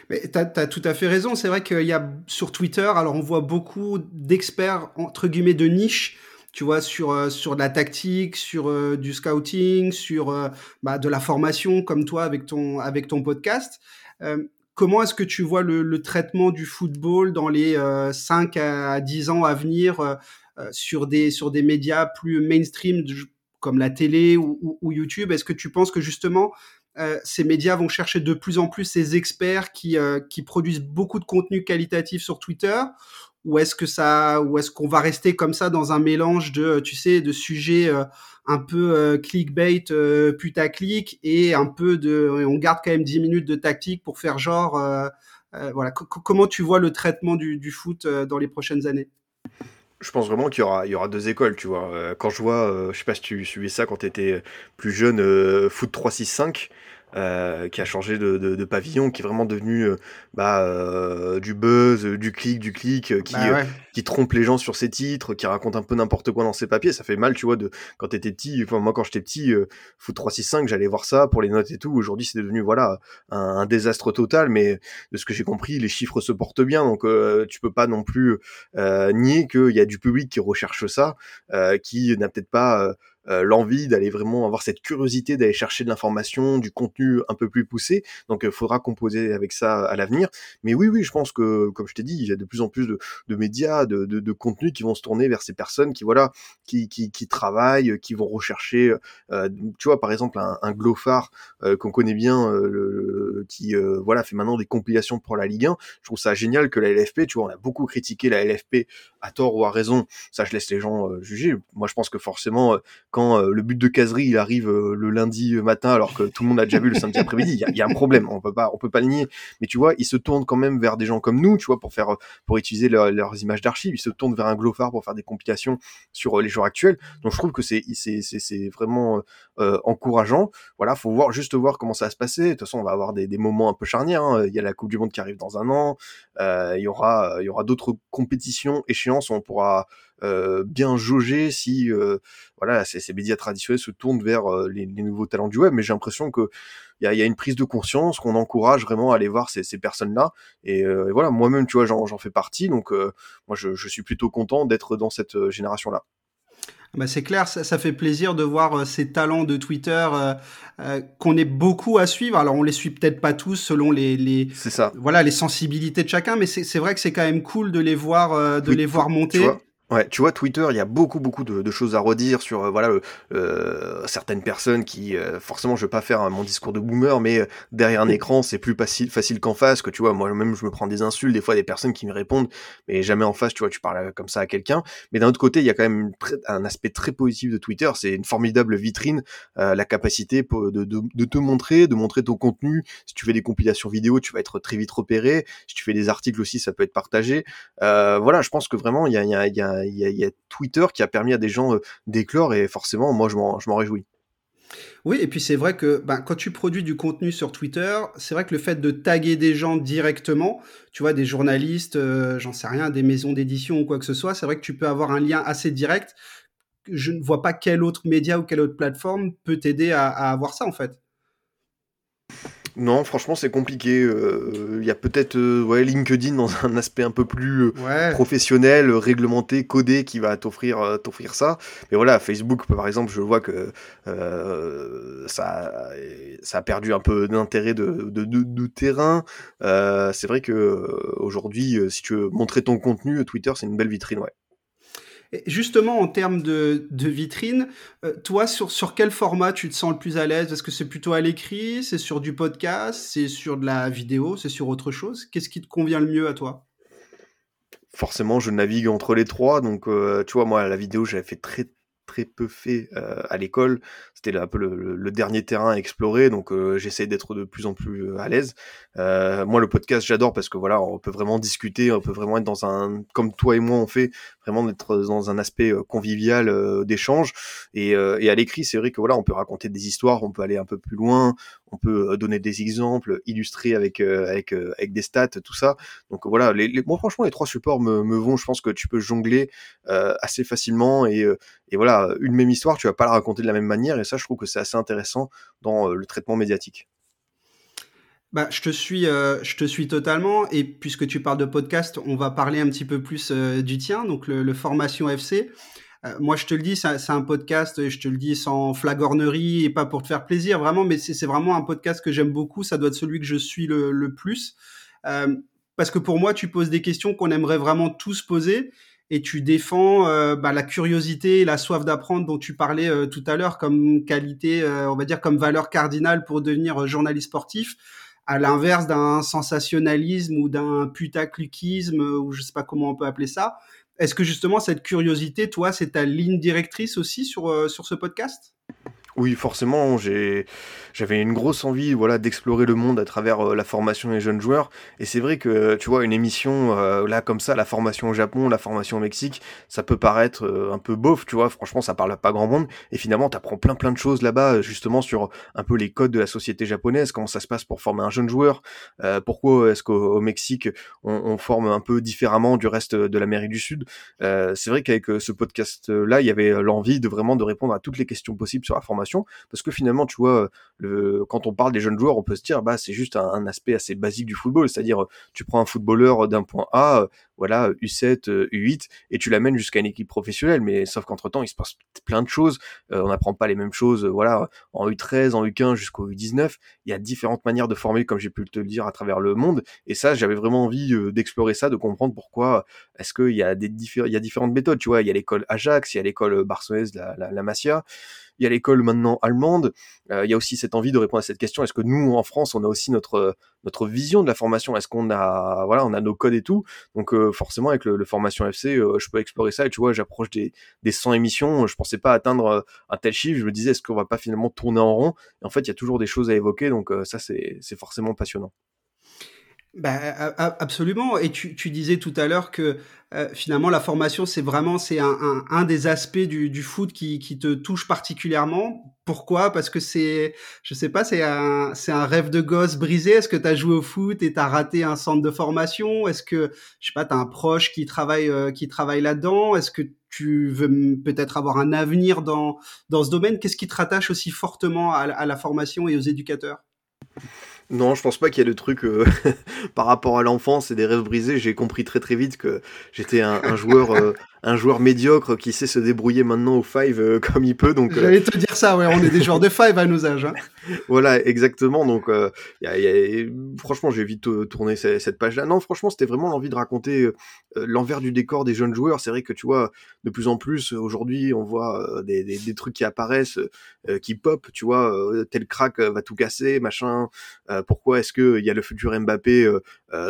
Mais tu as, tout à fait raison. C'est vrai qu'il y a sur Twitter, alors on voit beaucoup d'experts, entre guillemets, de niche, tu vois, sur, sur de la tactique, sur du scouting, sur bah, de la formation, comme toi avec ton, avec ton podcast. comment est-ce que tu vois le, traitement du football dans les 5 à 10 ans à venir euh, sur, des, sur des médias plus mainstream comme la télé ou, YouTube? Est-ce que tu penses que justement euh, ces médias vont chercher de plus en plus ces experts qui, euh, qui produisent beaucoup de contenu qualitatif sur Twitter. Ou est-ce que ça ou est-ce qu'on va rester comme ça dans un mélange de tu sais de sujets un peu clickbait putaclic et un peu de on garde quand même 10 minutes de tactique pour faire genre voilà. Comment tu vois le traitement du foot dans les prochaines années? Je pense vraiment qu'il y aura, il y aura deux écoles, tu vois. Euh, quand je vois, euh, je sais pas si tu suivais ça quand tu étais plus jeune, euh, Foot 365, euh, qui a changé de, de, de, pavillon, qui est vraiment devenu euh, bah, euh, du buzz, du clic, du clic, qui, bah qui trompe les gens sur ses titres, qui raconte un peu n'importe quoi dans ses papiers. Ça fait mal, tu vois, de quand t'étais petit. Enfin, moi, quand j'étais petit, foot 365, j'allais voir ça pour les notes et tout. Aujourd'hui, c'est devenu voilà un, un, désastre total. Mais de ce que j'ai compris, les chiffres se portent bien, donc tu peux pas non plus nier qu'il y a du public qui recherche ça, qui n'a peut-être pas euh, l'envie d'aller vraiment avoir cette curiosité d'aller chercher de l'information, du contenu un peu plus poussé. Donc, il euh, faudra composer avec ça à l'avenir. Mais oui, oui, je pense que, comme je t'ai dit, il y a de plus en plus de, de médias, de, de, de contenus qui vont se tourner vers ces personnes qui, voilà, qui, qui, qui travaillent, qui vont rechercher, euh, tu vois, par exemple, un, un Glofar qu'on connaît bien, le, qui, voilà, fait maintenant des compilations pour la Ligue 1. Je trouve ça génial que la LFP, tu vois, on a beaucoup critiqué la LFP à tort ou à raison, ça je laisse les gens juger. Moi je pense que forcément quand le but de caserie il arrive le lundi matin alors que tout le monde a déjà vu le samedi après-midi, il y, a un problème. On peut pas, on peut pas le nier. Mais tu vois, ils se tournent quand même vers des gens comme nous, tu vois, pour faire, pour utiliser leurs images d'archives. Ils se tournent vers un Glofar pour faire des compilations sur les joueurs actuels. Donc je trouve que c'est, c'est, c'est vraiment encourageant. Voilà, faut voir, juste voir comment ça va se passer. De toute façon, on va avoir des, moments un peu charnières. Hein. Il y a la Coupe du Monde qui arrive dans un an. Euh, il y aura, il y aura d'autres compétitions, échéances on pourra euh, bien jauger si euh, voilà ces, médias traditionnels se tournent vers euh, les, nouveaux talents du web. Mais j'ai l'impression que il y a, une prise de conscience qu'on encourage vraiment à aller voir ces, personnes-là. Et, voilà, moi-même, tu vois, j'en fais partie. Donc moi, je, je suis plutôt content d'être dans cette génération-là. Bah c'est clair, ça, ça, fait plaisir de voir euh, ces talents de Twitter euh, euh, qu'on est beaucoup à suivre. Alors on les suit peut-être pas tous selon les, les ça. voilà les sensibilités de chacun, mais c'est vrai que c'est quand même cool de les voir euh, de les voir monter. Ouais, tu vois, Twitter, il y a beaucoup, beaucoup de, de choses à redire sur, euh, voilà, euh, certaines personnes qui, euh, forcément, je vais pas faire mon discours de boomer, mais derrière un écran, c'est plus facile, facile qu'en face, que tu vois, moi-même, je me prends des insultes, des fois, des personnes qui me répondent, mais jamais en face, tu vois, tu parles comme ça à quelqu'un. Mais d'un autre côté, il y a quand même un aspect très positif de Twitter, c'est une formidable vitrine, la capacité de, de, de, te montrer, de montrer ton contenu. Si tu fais des compilations vidéo, tu vas être très vite repéré. Si tu fais des articles aussi, ça peut être partagé. voilà, je pense que vraiment, il y a, y a, il y a il y, a, Twitter qui a permis à des gens euh, d'éclore et forcément, moi, je m'en réjouis. Oui, et puis c'est vrai que ben, quand tu produis du contenu sur Twitter, c'est vrai que le fait de taguer des gens directement, tu vois, des journalistes, euh, j'en sais rien, des maisons d'édition ou quoi que ce soit, c'est vrai que tu peux avoir un lien assez direct. Je ne vois pas quel autre média ou quelle autre plateforme peut t'aider à avoir ça en fait. Non, franchement, c'est compliqué. Il euh, y a peut-être euh, ouais, LinkedIn dans un aspect un peu plus euh, ouais. professionnel, réglementé, codé, qui va t'offrir t'offrir ça. Mais voilà, Facebook, par exemple, je vois que ça, ça a perdu un peu d'intérêt de, de, de, de, terrain. c'est vrai que aujourd'hui, si tu veux montrer ton contenu, Twitter, c'est une belle vitrine, ouais. Justement, en termes de, vitrine, euh, toi, sur, quel format tu te sens le plus à l'aise? Est-ce que c'est plutôt à l'écrit C'est sur du podcast C'est sur de la vidéo C'est sur autre chose Qu'est-ce qui te convient le mieux à toi? Forcément, je navigue entre les trois. Donc, euh, tu vois, moi, la vidéo, j'avais fait très très peu fait euh, à l'école. C'était un peu le, dernier terrain à explorer, donc euh, j'essaie d'être de plus en plus euh, à l'aise. Euh, moi, le podcast, j'adore parce que voilà, on peut vraiment discuter, on peut vraiment être dans un, comme toi et moi on fait, vraiment être dans un aspect euh, convivial d'échange. Et, à l'écrit, c'est vrai que voilà, on peut raconter des histoires, on peut aller un peu plus loin, on peut donner des exemples, illustrer avec avec avec des stats, tout ça. Donc voilà, les, moi franchement, les trois supports me, vont. Je pense que tu peux jongler assez facilement et et voilà, une même histoire, tu vas pas la raconter de la même manière, ça, je trouve que c'est assez intéressant dans euh, le traitement médiatique. Bah, je te suis, euh, je te suis totalement. Et puisque tu parles de podcast, on va parler un petit peu plus euh, du tien, donc le, Formation FC. Moi, je te le dis, c'est un podcast, je te le dis sans flagornerie et pas pour te faire plaisir, vraiment, mais c'est vraiment un podcast que j'aime beaucoup. Ça doit être celui que je suis le, plus. Parce que pour moi, tu poses des questions qu'on aimerait vraiment tous poser et tu défends euh, bah, la curiosité et la soif d'apprendre dont tu parlais euh, tout à l'heure comme qualité, euh, on va dire comme valeur cardinale pour devenir journaliste sportif, à l'inverse d'un sensationnalisme ou d'un putaclicisme ou je sais pas comment on peut appeler ça. Est-ce que justement cette curiosité, toi, c'est ta ligne directrice aussi sur sur ce podcast? Oui, forcément, j'avais une grosse envie voilà d'explorer le monde à travers euh, la formation des jeunes joueurs. Et c'est vrai que tu vois une émission euh, là comme ça la formation au Japon, la formation au Mexique, ça peut paraître euh, un peu bof, tu vois, franchement ça parle à pas grand monde. Et finalement tu apprends plein plein de choses là-bas justement sur un peu les codes de la société japonaise, comment ça se passe pour former un jeune joueur, pourquoi est-ce qu'au Mexique on, on, forme un peu différemment du reste de l'Amérique du Sud. c'est vrai qu'avec ce podcast là, il y avait l'envie de vraiment de répondre à toutes les questions possibles sur la formation parce que finalement, tu vois, quand on parle des jeunes joueurs, on peut se dire, bah, c'est juste un, un aspect assez basique du football, c'est-à-dire, tu prends un footballeur d'un point A, voilà, U7, U8, et tu l'amènes jusqu'à une équipe professionnelle, mais sauf qu'entre temps, il se passe plein de choses, euh, on n'apprend pas les mêmes choses, voilà, en U13, en U15 jusqu'au U19, il y a différentes manières de former, comme j'ai pu te le dire, à travers le monde, et ça, j'avais vraiment envie euh, d'explorer ça, de comprendre pourquoi est-ce qu'il y a des il y a différentes méthodes, tu vois, il y a l'école Ajax, il y a l'école barcelonaise, la, la, la Masia, il y a l'école maintenant allemande. il y a aussi cette envie de répondre à cette question. Est-ce que nous, en France, on a aussi notre notre vision de la formation? Est-ce qu'on a voilà, on a nos codes et tout? Donc forcément, avec le, formation FC, je peux explorer ça. Et tu vois, j'approche des des 100 émissions. Je pensais pas atteindre un tel chiffre. Je me disais, est-ce qu'on va pas finalement tourner en rond? Et en fait, il y a toujours des choses à évoquer. Donc ça, c'est c'est forcément passionnant. Bah, absolument. Et tu, tu disais tout à l'heure que euh, finalement la formation c'est vraiment c'est un, un, un, des aspects du, du foot qui, qui, te touche particulièrement. Pourquoi? Parce que c'est, je sais pas, c'est un, c'est un rêve de gosse brisé. Est-ce que tu as joué au foot et tu as raté un centre de formation? Est-ce que, je sais pas, tu as un proche qui travaille, euh, qui travaille là-dedans? Est-ce que tu veux peut-être avoir un avenir dans, dans ce domaine? Qu'est-ce qui te rattache aussi fortement à, à la formation et aux éducateurs? Non, je pense pas qu'il y ait de trucs euh, par rapport à l'enfance et des rêves brisés. J'ai compris très très vite que j'étais un, joueur euh, un joueur médiocre qui sait se débrouiller maintenant au five euh, comme il peut. Donc, euh, j'allais te dire ça, ouais, on est des joueurs de five à nos âges. Hein. voilà, exactement. Donc, euh, y a, y a, franchement, j'ai vite tourné cette, page-là. Non, franchement, c'était vraiment l'envie de raconter l'envers du décor des jeunes joueurs. C'est vrai que tu vois, de plus en plus aujourd'hui, on voit des, des, des, trucs qui apparaissent, qui pop. Tu vois, tel crack va tout casser, machin. pourquoi est-ce que il y a le futur Mbappé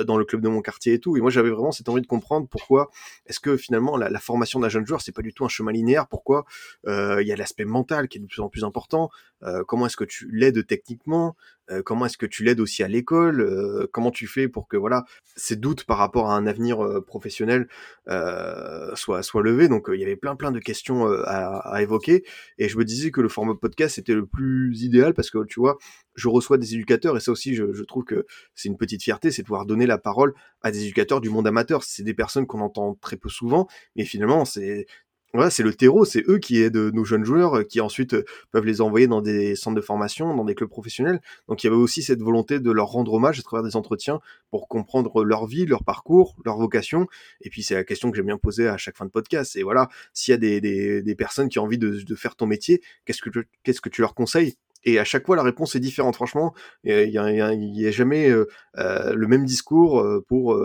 dans le club de mon quartier et tout Et moi, j'avais vraiment cette envie de comprendre pourquoi est-ce que finalement la, la formation d'un jeune joueur, c'est pas du tout un chemin linéaire. Pourquoi? Euh, Il y a l'aspect mental qui est de plus en plus important. Euh, comment est-ce que tu l'aides techniquement? Euh, Comment est-ce que tu l'aides aussi à l'école Comment tu fais pour que voilà ces doutes par rapport à un avenir professionnel soient soient levés? Donc il y avait plein plein de questions à, à, évoquer et je me disais que le format podcast était le plus idéal parce que tu vois, je reçois des éducateurs et ça aussi je, je trouve que c'est une petite fierté, c'est de pouvoir donner la parole à des éducateurs du monde amateur. C'est des personnes qu'on entend très peu souvent, mais finalement c'est voilà, c'est le terreau, c'est eux qui aident nos jeunes joueurs, euh, qui ensuite euh, peuvent les envoyer dans des centres de formation, dans des clubs professionnels. Donc il y avait aussi cette volonté de leur rendre hommage à travers des entretiens pour comprendre leur vie, leur parcours, leur vocation. Et puis c'est la question que j'aime bien poser à chaque fin de podcast. Et voilà, s'il y a des, des, personnes qui ont envie de, de faire ton métier, qu'est-ce que qu'est-ce que tu leur conseilles? Et à chaque fois, la réponse est différente. Franchement, il n'y a, jamais euh, euh, le même discours euh, pour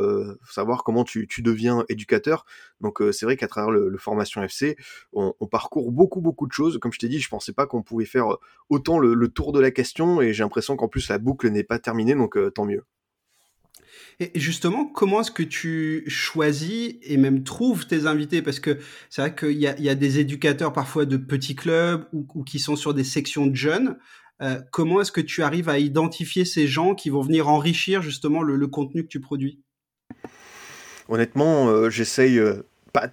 savoir comment tu, deviens éducateur. Donc, c'est vrai qu'à travers le, formation FC, on, parcourt beaucoup, beaucoup de choses. Comme je t'ai dit, je pensais pas qu'on pouvait faire autant le, le, tour de la question, et j'ai l'impression qu'en plus la boucle n'est pas terminée, donc tant mieux. Et justement, comment est-ce que tu choisis et même trouves tes invités? Parce que c'est vrai qu'il y y a, des éducateurs parfois de petits clubs ou, qui sont sur des sections de jeunes. Euh, comment est-ce que tu arrives à identifier ces gens qui vont venir enrichir justement le, le contenu que tu produis? Honnêtement, euh, j'essaye euh, pas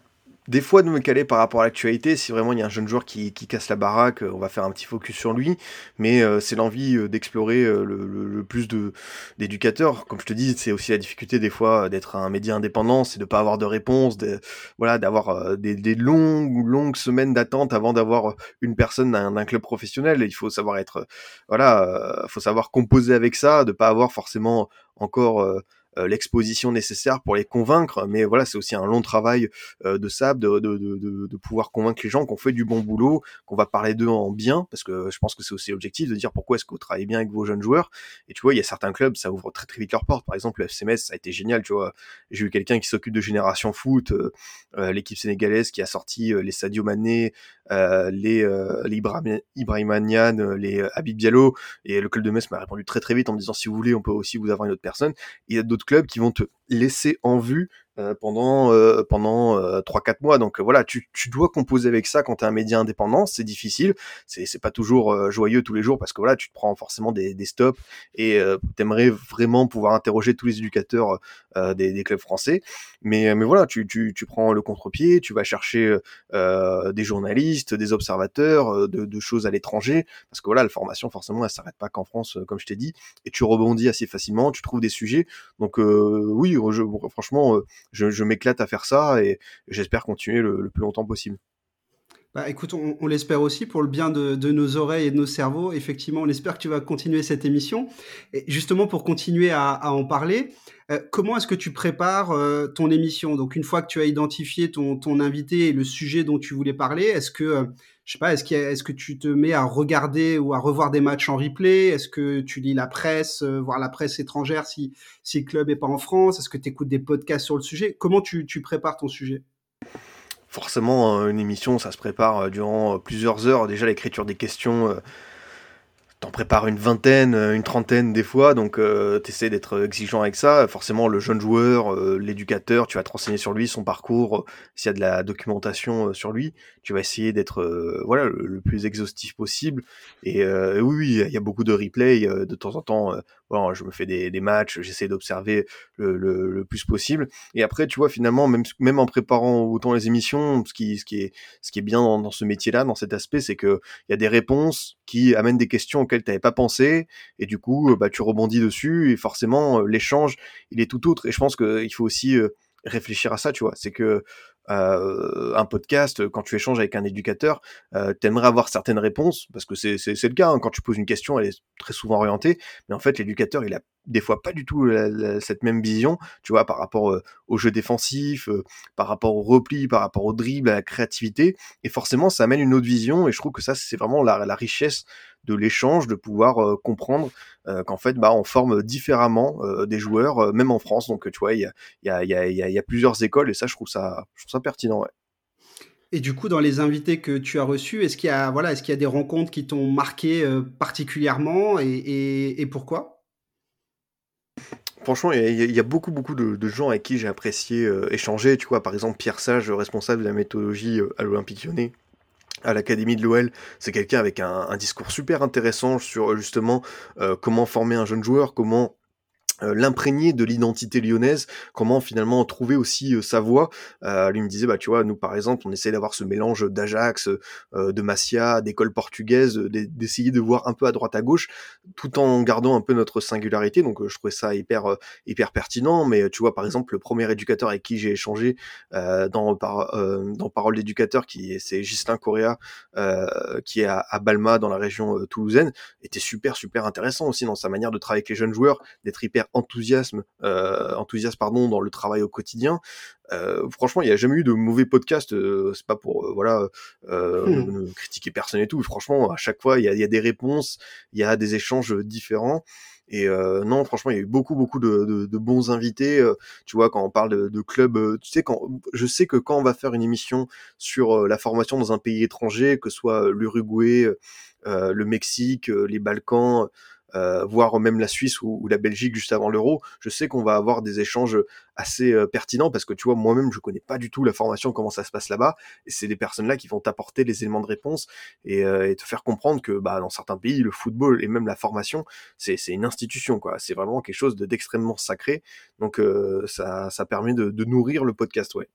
des fois de me caler par rapport à l'actualité. Si vraiment il y a un jeune joueur qui, qui casse la baraque, euh, on va faire un petit focus sur lui. Mais euh, c'est l'envie euh, d'explorer le, le, plus de d'éducateurs. Comme je te dis, c'est aussi la difficulté des fois d'être un média indépendant, c'est de pas avoir de réponse, de, voilà, d'avoir des, des, longues longues semaines d'attente avant d'avoir une personne d'un club professionnel. Il faut savoir être, voilà, faut savoir composer avec ça, de pas avoir forcément encore euh, l'exposition nécessaire pour les convaincre. Mais voilà, c'est aussi un long travail euh, de sable, de, de, pouvoir convaincre les gens qu'on fait du bon boulot, qu'on va parler d'eux en bien, parce que je pense que c'est aussi l'objectif de dire pourquoi est-ce que vous travaillez bien avec vos jeunes joueurs. Et tu vois, il y a certains clubs, ça ouvre très très vite leurs portes. Par exemple, le FCMS, ça a été génial, tu vois. J'ai eu quelqu'un qui s'occupe de Génération Foot, euh, l'équipe sénégalaise qui a sorti les Sadio Mané, les, les Ibrahim, les Habib Diallo, et le club de Metz m'a répondu très très vite en me disant si vous voulez, on peut aussi vous avoir une autre personne. il y a d'autres clubs qui vont te laisser en vue euh, pendant euh, pendant euh, trois quatre mois. Donc voilà, tu, tu dois composer avec ça quand tu un média indépendant. C'est difficile, c'est c'est pas toujours joyeux tous les jours parce que voilà, tu te prends forcément des, des stops et t'aimerais vraiment pouvoir interroger tous les éducateurs des, des, clubs français. Mais mais voilà, tu tu, tu prends le contre-pied, tu vas chercher des journalistes, des observateurs, de, de choses à l'étranger parce que voilà, la formation forcément elle s'arrête pas qu'en France comme je t'ai dit et tu rebondis assez facilement, tu trouves des sujets. Donc oui, je, franchement je, m'éclate à faire ça et j'espère continuer le, plus longtemps possible. Bah, écoute, on, l'espère aussi pour le bien de, nos oreilles et de nos cerveaux. Effectivement, on espère que tu vas continuer cette émission. Et justement, pour continuer à, en parler, euh, comment est-ce que tu prépares euh, ton émission? Donc, une fois que tu as identifié ton, ton, invité et le sujet dont tu voulais parler, est-ce que euh, je sais pas, est-ce, est-ce que tu te mets à regarder ou à revoir des matchs en replay? Est-ce que tu lis la presse, euh, voir la presse étrangère si, si le club est pas en France? Est-ce que tu écoutes des podcasts sur le sujet? Comment tu, tu prépares ton sujet? Forcément, une émission, ça se prépare durant plusieurs heures. Déjà, l'écriture des questions, t'en prépares une vingtaine, euh, une trentaine des fois, donc euh, t'essaies d'être exigeant avec ça. Forcément, le jeune joueur, euh, l'éducateur, tu vas te renseigner sur lui, son parcours, euh, s'il y a de la documentation sur lui, tu vas essayer d'être voilà le, plus exhaustif possible. Et oui, oui, il y a beaucoup de replays de temps en temps. Bon, je me fais des, des matchs, j'essaie d'observer le, le, le, plus possible. Et après, tu vois, finalement, même même en préparant autant les émissions, ce qui ce qui est ce qui est bien dans, dans ce métier-là, dans cet aspect, c'est que il y a des réponses qui amènent des questions auxquelles tu n'avais pas pensé, et du coup, euh, bah, tu rebondis dessus, et forcément, euh, l'échange, il est tout autre. Et je pense qu'il faut aussi euh, réfléchir à ça, tu vois. C'est que euh, un podcast, quand tu échanges avec un éducateur, euh, t'aimerais avoir certaines réponses, parce que c'est le cas, hein. quand tu poses une question, elle est très souvent orientée, mais en fait, l'éducateur, il a des fois pas du tout cette même vision, tu vois, par rapport euh, au jeu défensif, euh, par rapport au repli, par rapport au dribble, à la créativité, et forcément, ça amène une autre vision, et je trouve que ça, c'est vraiment la, richesse de l'échange, de pouvoir euh, comprendre qu'en fait, bah, on forme différemment des joueurs, même en France, donc tu vois, il y a, y, a, y, a, y a plusieurs écoles, et ça, je trouve ça, je trouve ça pertinent, ouais. Et du coup, dans les invités que tu as reçus, est-ce qu'il y a voilà, est-ce qu'il y a des rencontres qui t'ont marqué particulièrement et, et, et pourquoi? Franchement, il y, a beaucoup, beaucoup de, gens avec qui j'ai apprécié euh, échanger. Tu vois, par exemple, Pierre Sage, responsable de la méthodologie euh, à l'Olympique lyonnais, à l'Académie de l'OL. C'est quelqu'un avec un, discours super intéressant sur justement euh, comment former un jeune joueur, comment l'imprégner de l'identité lyonnaise, comment finalement trouver aussi euh, sa voix. Euh, lui me disait, bah tu vois, nous par exemple, on essaie d'avoir ce mélange d'Ajax, de Masia, d'école portugaise, d'essayer de voir un peu à droite à gauche, tout en gardant un peu notre singularité. Donc je trouvais ça hyper hyper pertinent. Mais tu vois, par exemple, le premier éducateur avec qui j'ai échangé dans par, dans Parole d'éducateur, qui c'est Gislain Correa, qui est à, Balma dans la région toulousaine, était super super intéressant aussi dans sa manière de travailler avec les jeunes joueurs, d'être hyper enthousiasme, euh, enthousiasme pardon, dans le travail au quotidien. Euh, franchement, il n'y a jamais eu de mauvais podcast. Euh, c'est pas pour euh, voilà hmm. critiquer personne et tout. Franchement, à chaque fois, il y a, y a, des réponses, il y a des échanges différents. Et euh, non, franchement, il y a eu beaucoup, beaucoup de, de, de bons invités. tu vois, quand on parle de, de clubs, tu sais, quand je sais que quand on va faire une émission sur la formation dans un pays étranger, que ce soit l'Uruguay, le Mexique, les Balkans, euh, voire même la Suisse ou, la Belgique juste avant l'euro, je sais qu'on va avoir des échanges assez euh, pertinents parce que tu vois, moi-même, je connais pas du tout la formation, comment ça se passe là-bas, et c'est des personnes-là qui vont t'apporter les éléments de réponse et, euh, et, te faire comprendre que bah, dans certains pays, le football et même la formation, c'est une institution, quoi. C'est vraiment quelque chose d'extrêmement sacré, donc ça, ça permet de, de nourrir le podcast, ouais.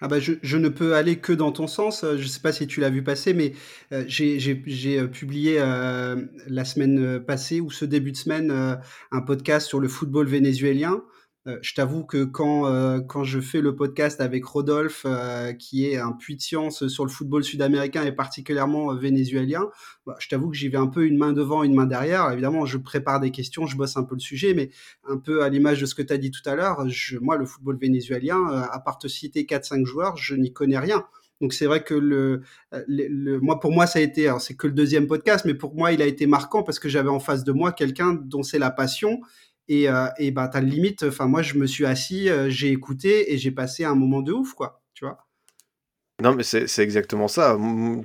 Ah bah je, je, ne peux aller que dans ton sens. Je ne sais pas si tu l'as vu passer, mais euh, j'ai euh, publié euh, la semaine passée ou ce début de semaine euh, un podcast sur le football vénézuélien. Euh, je t'avoue que quand, euh, quand je fais le podcast avec Rodolphe, euh, qui est un puits de science sur le football sud-américain et particulièrement vénézuélien, bah, je t'avoue que j'y vais un peu une main devant, une main derrière. Évidemment, je prépare des questions, je bosse un peu le sujet, mais un peu à l'image de ce que tu as dit tout à l'heure, moi, le football vénézuélien, à part te citer 4-5 joueurs, je n'y connais rien. Donc c'est vrai que le, moi pour moi ça a été c'est que le deuxième podcast mais pour moi il a été marquant parce que j'avais en face de moi quelqu'un dont c'est la passion et, euh, et bah, t'as limite, enfin, moi, je me suis assis, euh, j'ai écouté et j'ai passé un moment de ouf, quoi. Non, mais c'est exactement ça.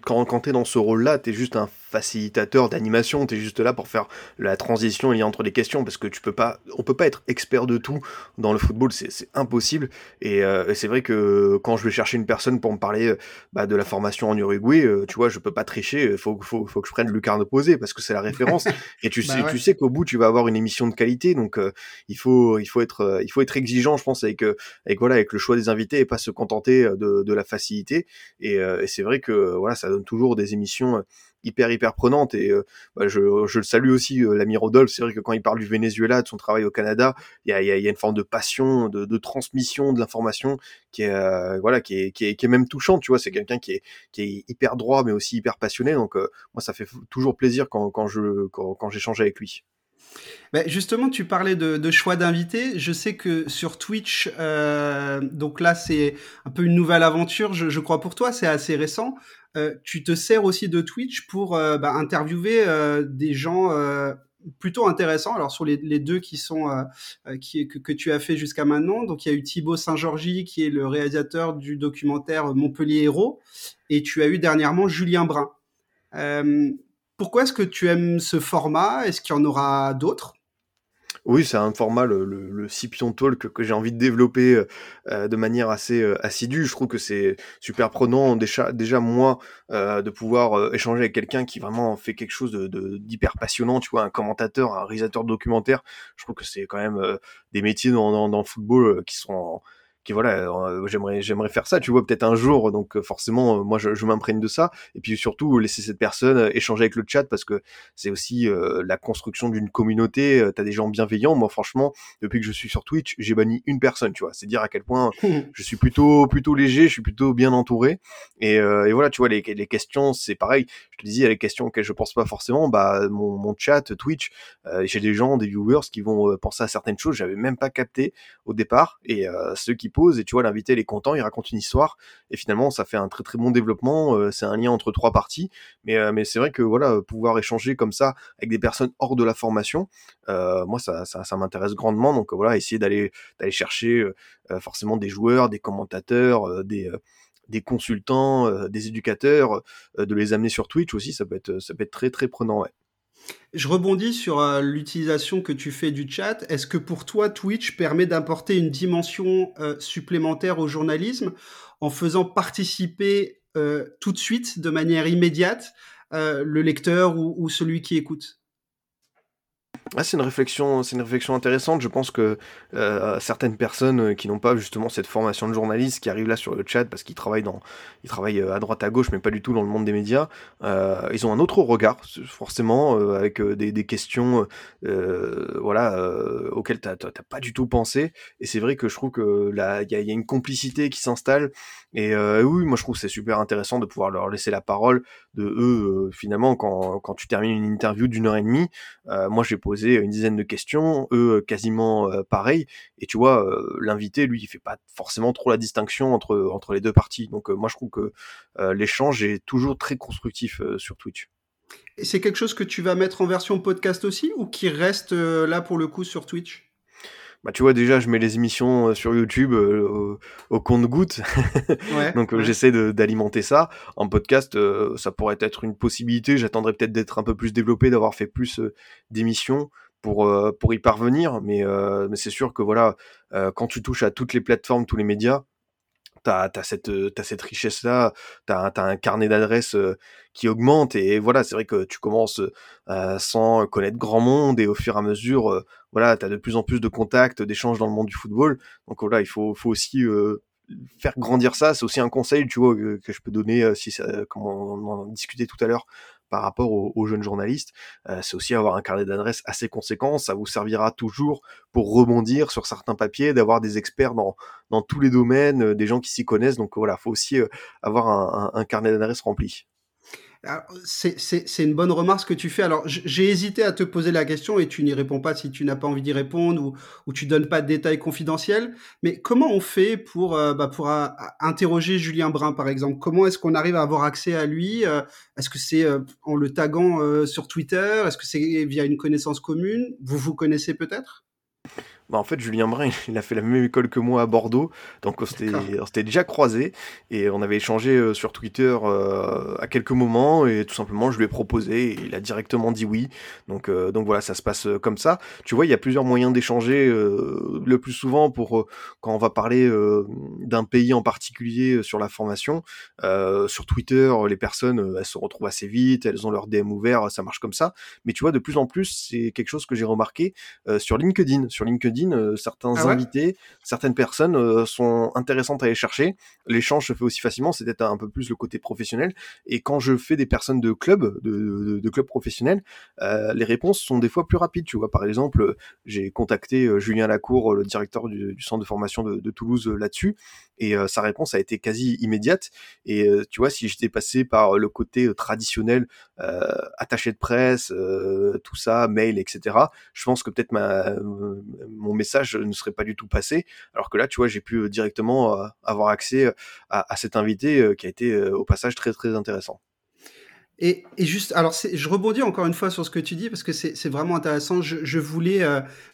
Quand, quand t'es dans ce rôle-là, t'es juste un facilitateur d'animation, tu es juste là pour faire la transition liée entre les questions parce que tu peux pas, on peut pas être expert de tout dans le football, c'est impossible. Euh, et, c'est vrai que quand je vais chercher une personne pour me parler bah, de la formation en Uruguay, euh, tu vois, je peux pas tricher, faut, faut, faut que je prenne Lucarne opposé parce que c'est la référence. et tu bah sais, tu sais qu'au bout tu vas avoir une émission de qualité, donc euh, il faut, il faut être, il faut être exigeant, je pense, avec, avec voilà, avec le choix des invités et pas se contenter de, de la facilité. Et, et c'est vrai que voilà, ça donne toujours des émissions hyper hyper prenante et euh, bah, je, je, le salue aussi euh, l'ami Rodolphe. C'est vrai que quand il parle du Venezuela de son travail au Canada il y a, une forme de passion de, transmission de l'information qui est euh, voilà qui est, qui est, même touchante tu vois. C'est quelqu'un qui est qui est hyper droit mais aussi hyper passionné. Donc moi ça fait toujours plaisir quand, quand je quand j'échange avec lui ben justement, tu parlais de, choix d'invités. Je sais que sur Twitch, euh, donc là, c'est un peu une nouvelle aventure, je, crois pour toi, c'est assez récent. Euh, tu te sers aussi de Twitch pour euh, bah, interviewer euh, des gens plutôt intéressants. Alors sur les, deux qui sont qui, que, que, tu as fait jusqu'à maintenant, donc il y a eu Thibaut Saint-Georgi qui est le réalisateur du documentaire Montpellier Héros, et tu as eu dernièrement Julien Brun. Pourquoi est-ce que tu aimes ce format? Est-ce qu'il y en aura d'autres? Oui, c'est un format, le, Scipion Talk, que j'ai envie de développer euh, euh, de manière assez euh, assidue. Je trouve que c'est super prenant, déjà, moi, de pouvoir échanger avec quelqu'un qui vraiment fait quelque chose de d'hyper passionnant, tu vois, un commentateur, un réalisateur de documentaire. Je trouve que c'est quand même des métiers dans, le football qui sont qui voilà, euh, j'aimerais j'aimerais faire ça, tu vois, peut-être un jour. Donc euh, forcément, euh, moi je, je m'imprègne de ça. Et puis surtout laisser cette personne échanger avec le chat parce que c'est aussi la construction d'une communauté. T'as des gens bienveillants. Moi franchement, depuis que je suis sur Twitch, j'ai banni une personne, tu vois. C'est dire à quel point je suis plutôt plutôt léger, je suis plutôt bien entouré. Et, et voilà, tu vois, les, les questions, c'est pareil. Je te disais, les questions auxquelles je pense pas forcément, bah mon, mon chat Twitch, j'ai des gens, des viewers qui vont penser à certaines choses, j'avais même pas capté au départ. Et ceux qui pose et tu vois l'invité est content, il raconte une histoire et finalement ça fait un très très bon développement. Euh, c'est un lien entre trois parties, mais euh, mais c'est vrai que voilà pouvoir échanger comme ça avec des personnes hors de la formation, euh, moi ça ça, m'intéresse grandement. Donc voilà essayer d'aller d'aller chercher forcément des joueurs, des commentateurs, des consultants, des éducateurs, de les amener sur Twitch aussi, ça peut être, ça peut être très très prenant. Je rebondis sur euh, l'utilisation que tu fais du chat. Est-ce que pour toi, Twitch permet d'apporter une dimension euh, supplémentaire au journalisme en faisant participer euh, tout de suite, de manière immédiate, le lecteur ou celui qui écoute? Ah, c'est une réflexion, c'est une réflexion intéressante. Je pense que euh, certaines personnes euh, qui n'ont pas justement cette formation de journaliste, qui arrivent là sur le chat parce qu'ils travaillent dans, ils travaillent euh, à droite à gauche, mais pas du tout dans le monde des médias, ils ont un autre regard, forcément, avec des, questions, voilà, auxquelles t'as pas du tout pensé. Et c'est vrai que je trouve que là, il y a, y a, une complicité qui s'installe. Et oui, moi je trouve c'est super intéressant de pouvoir leur laisser la parole. De eux, finalement, quand, quand tu termines une interview d'une heure et demie, moi j'ai posé une dizaine de questions, eux euh, quasiment euh, pareil. Et tu vois, euh, l'invité, lui, il fait pas forcément trop la distinction entre, entre les deux parties. Donc moi, je trouve que l'échange est toujours très constructif sur Twitch. Et c'est quelque chose que tu vas mettre en version podcast aussi ou qui reste là pour le coup sur Twitch? Bah tu vois déjà je mets les émissions sur YouTube au, compte goutte donc j'essaie d'alimenter ça. En podcast ça pourrait être une possibilité. J'attendrai peut-être d'être un peu plus développé d'avoir fait plus d'émissions pour pour y parvenir. Mais mais c'est sûr que voilà quand tu touches à toutes les plateformes tous les médias t'as as cette cette richesse là t'as as un carnet d'adresses qui augmente et voilà c'est vrai que tu commences sans connaître grand monde et au fur et à mesure voilà t'as de plus en plus de contacts d'échanges dans le monde du football. Donc voilà il faut faut aussi faire grandir ça. C'est aussi un conseil tu vois que, je peux donner si ça comme on en discutait tout à l'heure par rapport aux, jeunes journalistes, euh, c'est aussi avoir un carnet d'adresses assez conséquent. Ça vous servira toujours pour rebondir sur certains papiers, d'avoir des experts dans, dans tous les domaines, euh, des gens qui s'y connaissent. Donc voilà, faut aussi euh, avoir un, un carnet d'adresses rempli. C'est une bonne remarque que tu fais. Alors, j'ai hésité à te poser la question et tu n'y réponds pas si tu n'as pas envie d'y répondre ou, ou tu donnes pas de détails confidentiels. Mais comment on fait pour, euh, bah, pour euh, interroger Julien Brun, par exemple? Comment est-ce qu'on arrive à avoir accès à lui? Euh, Est-ce que c'est en le taguant sur Twitter? Est-ce que c'est via une connaissance commune? Vous vous connaissez peut-être? Bah, en fait, Julien Brun, il a fait la même école que moi à Bordeaux, donc on s'était déjà croisés et on avait échangé euh, sur Twitter euh, à quelques moments et tout simplement je lui ai proposé et il a directement dit oui. Donc euh, donc voilà, ça se passe comme ça. Tu vois, il y a plusieurs moyens d'échanger. le plus souvent pour quand on va parler d'un pays en particulier sur la formation, sur Twitter, les personnes elles se retrouvent assez vite, elles ont leur DM ouvert, ça marche comme ça. Mais tu vois, de plus en plus, c'est quelque chose que j'ai remarqué sur LinkedIn. Sur LinkedIn euh, certains ah invités, certaines personnes euh, sont intéressantes à aller chercher. L'échange se fait aussi facilement, c'est peut-être un peu plus le côté professionnel. Et quand je fais des personnes de club, de, de, club professionnel, euh, les réponses sont des fois plus rapides. Tu vois, par exemple, j'ai contacté Julien Lacour, le directeur du, centre de formation de, de Toulouse, là-dessus, et sa réponse a été quasi immédiate. Et tu vois, si j'étais passé par le côté traditionnel, attaché de presse, tout ça, mail, etc., je pense que peut-être ma mon message ne serait pas du tout passé. Alors que là, tu vois, j'ai pu euh, directement euh, avoir accès euh, à, cet invité qui a été au passage très très intéressant. Et, et, juste, alors je rebondis encore une fois sur ce que tu dis parce que c'est vraiment intéressant. Je, voulais,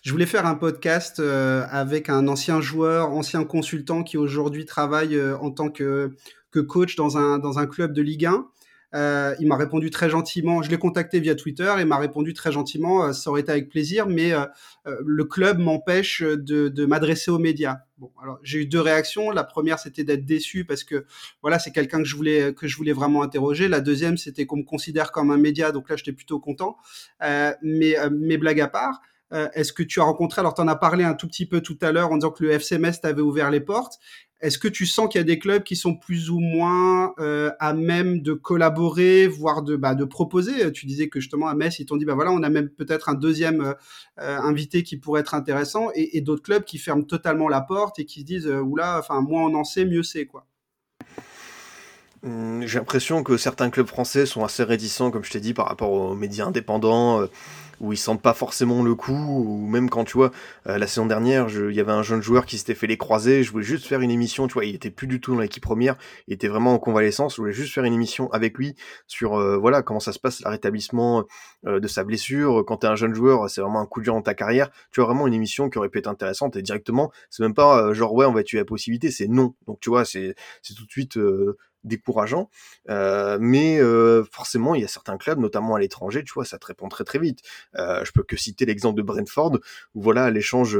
je voulais faire un podcast avec un ancien joueur, ancien consultant qui aujourd'hui travaille en tant que, que coach dans un, dans un club de Ligue 1. Euh, il m'a répondu très gentiment. Je l'ai contacté via Twitter et m'a répondu très gentiment. Euh, ça aurait été avec plaisir, mais euh, le club m'empêche de, de m'adresser aux médias. Bon, alors j'ai eu deux réactions. La première, c'était d'être déçu parce que voilà, c'est quelqu'un que je voulais que je voulais vraiment interroger. La deuxième, c'était qu'on me considère comme un média. Donc là, j'étais plutôt content. mais mes blagues à part. Est-ce que tu as rencontré, alors tu en as parlé un tout petit peu tout à l'heure en disant que le FCMS t'avait ouvert les portes. Est-ce que tu sens qu'il y a des clubs qui sont plus ou moins euh, à même de collaborer, voire de, bah, de proposer? Tu disais que justement à Metz, ils t'ont dit, bah voilà, on a même peut-être un deuxième euh, euh, invité qui pourrait être intéressant, et, d'autres clubs qui ferment totalement la porte et qui se disent, oula, enfin, moins on en sait, mieux c'est, quoi. Mmh, j'ai l'impression que certains clubs français sont assez réticents, comme je t'ai dit, par rapport aux médias indépendants où ils sentent pas forcément le coup, ou même quand tu vois, euh, la saison dernière, il y avait un jeune joueur qui s'était fait les croiser, je voulais juste faire une émission, tu vois, il était plus du tout dans l'équipe première, il était vraiment en convalescence, je voulais juste faire une émission avec lui sur, euh, voilà, comment ça se passe, le rétablissement euh, de sa blessure, quand t'es un jeune joueur, c'est vraiment un coup dur dans ta carrière, tu vois, vraiment une émission qui aurait pu être intéressante, et directement, c'est même pas genre, ouais, on va tuer la possibilité, c'est non, donc tu vois, c'est tout de suite décourageant. Euh, mais euh, forcément, il y a certains clubs, notamment à l'étranger, tu vois, ça te répond très très vite. Euh, je peux que citer l'exemple de Brentford, où voilà, l'échange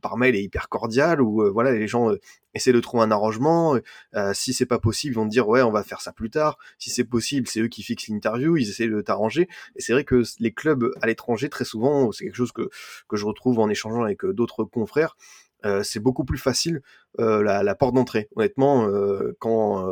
par mail est hyper cordial, où voilà, les gens essaient de trouver un arrangement. si c'est pas possible, ils vont te dire ouais, on va faire ça plus tard. Si c'est possible, c'est eux qui fixent l'interview, ils essaient de t'arranger. Et c'est vrai que les clubs à l'étranger, très souvent, c'est quelque chose que que je retrouve en échangeant avec d'autres confrères. Euh, c'est beaucoup plus facile euh, la, porte d'entrée. Honnêtement, euh, quand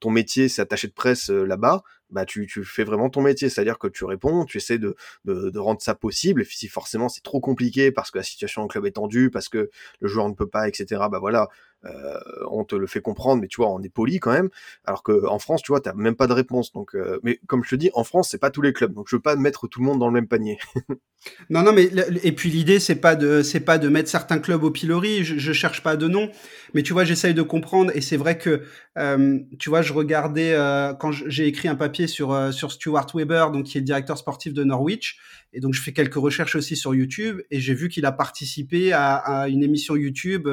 ton métier c'est attaché de presse là-bas, bah tu, tu, fais vraiment ton métier, c'est-à-dire que tu réponds, tu essaies de, de, de rendre ça possible. Et si forcément c'est trop compliqué parce que la situation en club est tendue, parce que le joueur ne peut pas, etc. Bah voilà, euh, on te le fait comprendre, mais tu vois, on est poli quand même. Alors que en France, tu vois, t'as même pas de réponse. Donc, euh, mais comme je te dis, en France, c'est pas tous les clubs, donc je veux pas mettre tout le monde dans le même panier. non, non, mais et puis l'idée, c'est pas de, c'est pas de mettre certains clubs au pilori. Je, je cherche pas de nom, mais tu vois, j'essaye de comprendre. Et c'est vrai que, euh, tu vois, je regardais quand j'ai écrit un papier sur sur Stuart Weber, donc qui est le directeur sportif de Norwich. Et donc, je fais quelques recherches aussi sur YouTube et j'ai vu qu'il a participé à, à, une émission YouTube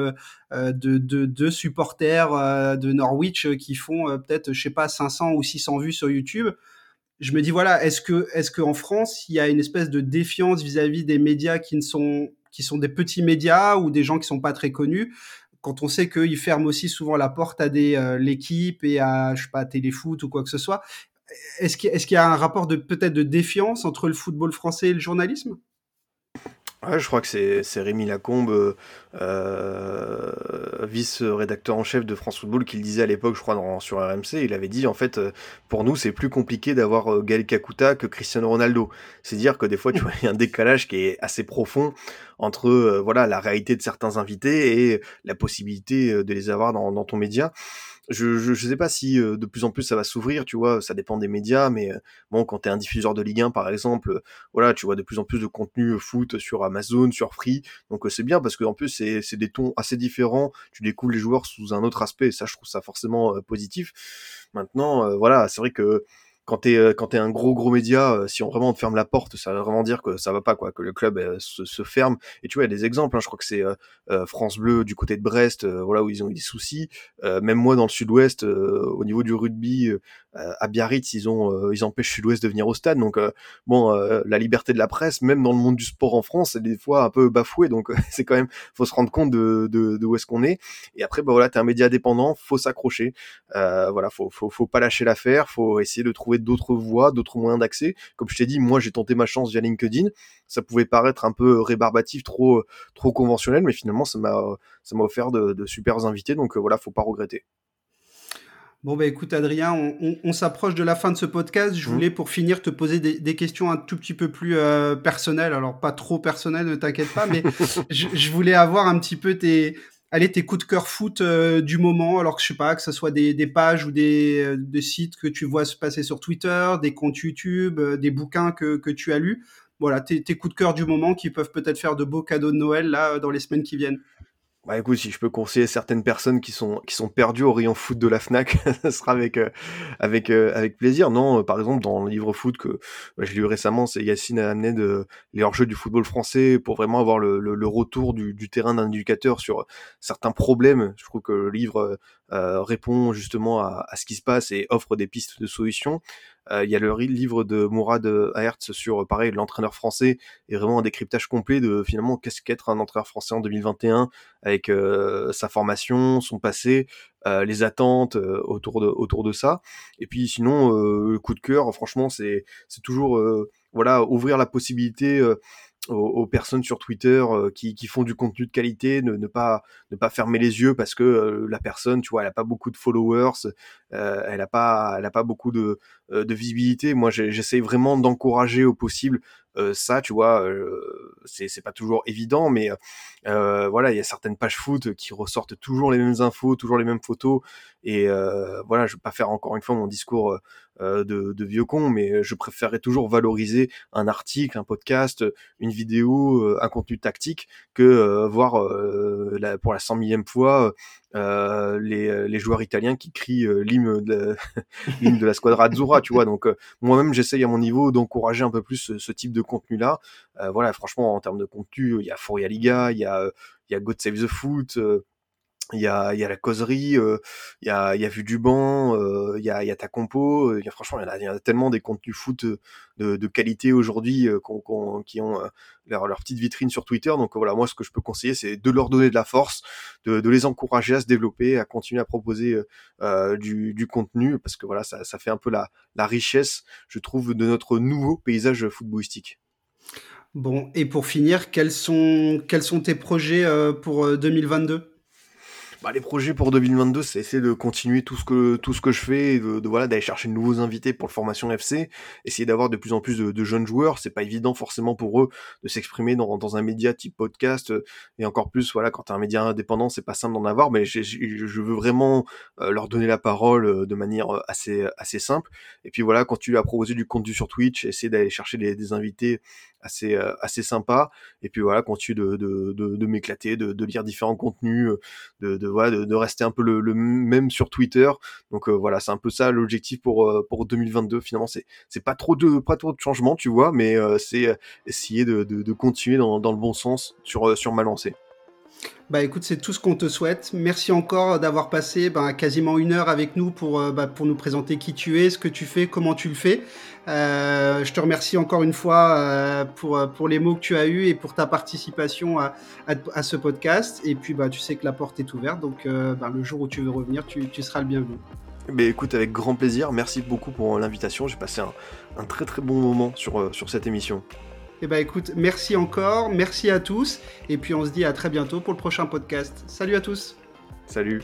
euh, de, de, de, supporters euh, de Norwich qui font euh, peut-être, je sais pas, 500 ou 600 vues sur YouTube. Je me dis, voilà, est-ce que, est-ce qu'en France, il y a une espèce de défiance vis-à-vis des médias qui ne sont, qui sont des petits médias ou des gens qui sont pas très connus? quand on sait qu'ils ferment aussi souvent la porte à des l'équipe et à je sais pas téléfoot ou quoi que ce soit? Est-ce qu'il y, a un rapport de peut-être de défiance entre le football français et le journalisme? Ouais, je crois que c'est Rémi Lacombe, euh, vice-rédacteur en chef de France Football, qui le disait à l'époque, je crois, sur RMC. Il avait dit, en fait, euh, pour nous, c'est plus compliqué d'avoir euh, Gaël Kakuta que Cristiano Ronaldo. C'est dire que des fois, tu vois, il y a un décalage qui est assez profond entre, voilà, la réalité de certains invités et la possibilité de les avoir dans, dans ton média je, je, sais pas si euh, de plus en plus ça va s'ouvrir, tu vois, ça dépend des médias, mais euh, bon, quand t'es un diffuseur de Ligue 1 par exemple, euh, voilà, tu vois de plus en plus de contenu foot sur Amazon, sur Free, donc c'est bien parce que en plus c'est des tons assez différents, tu découvres les joueurs sous un autre aspect, et ça je trouve ça forcément positif. Maintenant, voilà, c'est vrai que quand t'es euh, quand t'es un gros gros média, euh, si on vraiment te ferme la porte, ça veut vraiment dire que ça va pas quoi, que le club euh, se, se, ferme. Et tu vois, il y a des exemples. Hein, je crois que c'est France Bleu du côté de Brest, voilà où ils ont eu des soucis. même moi dans le Sud-Ouest, au niveau du rugby, à Biarritz, ils ont ils empêchent Sud-Ouest de venir au stade. Donc bon, la liberté de la presse, même dans le monde du sport en France, c'est des fois un peu bafoué. Donc c'est quand même, faut se rendre compte de, de, de où est-ce qu'on est. Et après, bah voilà, t'es un média indépendant, faut s'accrocher. voilà, faut, faut faut pas lâcher l'affaire, faut essayer de trouver d'autres voies, d'autres moyens d'accès. Comme je t'ai dit, moi j'ai tenté ma chance via LinkedIn. Ça pouvait paraître un peu rébarbatif, trop trop conventionnel, mais finalement ça m'a ça m'a offert de, de invités. Donc euh, voilà, faut pas regretter. Bon, bah écoute, Adrien, on, s'approche de la fin de ce podcast. Je mmh. voulais, pour finir, te poser des, questions un tout petit peu plus euh, personnelles. Alors, pas trop personnelles, ne t'inquiète pas, mais je, je, voulais avoir un petit peu tes, allez, tes coups de cœur foot euh, du moment, alors que je sais pas, que ce soit des, des pages ou des, euh, des, sites que tu vois se passer sur Twitter, des comptes YouTube, euh, des bouquins que, que tu as lus. Voilà, tes, tes, coups de cœur du moment qui peuvent peut-être faire de beaux cadeaux de Noël là dans les semaines qui viennent. Bah écoute, si je peux conseiller certaines personnes qui sont qui sont perdues au rayon foot de la Fnac, ça sera avec euh, avec euh, avec plaisir. Non, euh, par exemple dans le livre foot que bah, j'ai lu récemment, c'est Yacine amené de les hors-jeux du football français pour vraiment avoir le, le, retour du, du terrain d'un éducateur sur certains problèmes. Je trouve que le livre répond justement à, à, ce qui se passe et offre des pistes de solutions. Il y a le livre de Mourad Aertz sur pareil l'entraîneur français et vraiment un décryptage complet de finalement qu'est-ce qu'être un entraîneur français en 2021 avec euh, sa formation, son passé, euh, les attentes euh, autour de autour de ça. Et puis sinon, le coup de cœur, franchement, c'est c'est toujours voilà ouvrir la possibilité aux, personnes sur Twitter qui, qui, font du contenu de qualité, ne, ne, pas ne pas fermer les yeux parce que la personne, tu vois, elle a pas beaucoup de followers, euh, elle a pas elle a pas beaucoup de, de visibilité. Moi, j'essaye vraiment d'encourager au possible euh, ça, tu vois, euh, c'est pas toujours évident, mais euh, voilà, il y a certaines pages foot qui ressortent toujours les mêmes infos, toujours les mêmes photos, et voilà, je vais pas faire encore une fois mon discours de, de, vieux con, mais je préférerais toujours valoriser un article, un podcast, une vidéo, un contenu tactique, que voir la, pour la cent millième fois euh, les, les, joueurs italiens qui crient euh, l'hymne de, de, la squadra Azzurra, tu vois. Donc moi-même, j'essaye à mon niveau d'encourager un peu plus ce, type de contenu-là. voilà, franchement, en termes de contenu, il y a Foria Liga, il y a, il y a God Save the Foot il y a, y a la causerie, euh, il y, a, y a vu du banc, euh, il y, a, y a ta compo, euh, y a, franchement il y, a, y a tellement des contenus foot de, de qualité aujourd'hui qui ont leur, leur, petite vitrine sur Twitter. Donc voilà, moi ce que je peux conseiller c'est de leur donner de la force, de, de, les encourager à se développer, à continuer à proposer du, du, contenu parce que voilà ça, ça fait un peu la, la richesse, je trouve, de notre nouveau paysage footballistique. Bon, et pour finir, quels sont, quels sont tes projets pour 2022 bah, les projets pour 2022, c'est essayer de continuer tout ce que tout ce que je fais, de, voilà d'aller chercher de nouveaux invités pour le formation FC, essayer d'avoir de plus en plus de, jeunes joueurs. C'est pas évident forcément pour eux de s'exprimer dans, dans un média type podcast euh, et encore plus voilà quand t'es un média indépendant, c'est pas simple d'en avoir, mais je veux vraiment euh, leur donner la parole euh, de manière assez assez simple. Et puis voilà, continuer à proposer du contenu sur Twitch, essayer d'aller chercher des, des invités assez euh, assez sympa. Et puis voilà continue de de, de, de m'éclater de, de, lire différents contenus euh, de de voilà de, rester un peu le, le, même sur Twitter. Donc euh, voilà c'est un peu ça l'objectif pour pour 2022 finalement c'est c'est pas trop de pas trop de changements tu vois mais c'est essayer de, de, de continuer dans, dans le bon sens sur sur ma lancée bah écoute, c'est tout ce qu'on te souhaite. Merci encore d'avoir passé bah, quasiment une heure avec nous pour, euh, bah, pour nous présenter qui tu es, ce que tu fais, comment tu le fais. Euh, je te remercie encore une fois euh, pour, pour les mots que tu as eus et pour ta participation à, à, ce podcast. Et puis bah, tu sais que la porte est ouverte, donc bah, le jour où tu veux revenir, tu, tu seras le bienvenu. Mais écoute, avec grand plaisir. Merci beaucoup pour l'invitation. J'ai passé un, un, très très bon moment sur, sur cette émission. Eh ben écoute, merci encore, merci à tous, et puis on se dit à très bientôt pour le prochain podcast. Salut à tous. Salut.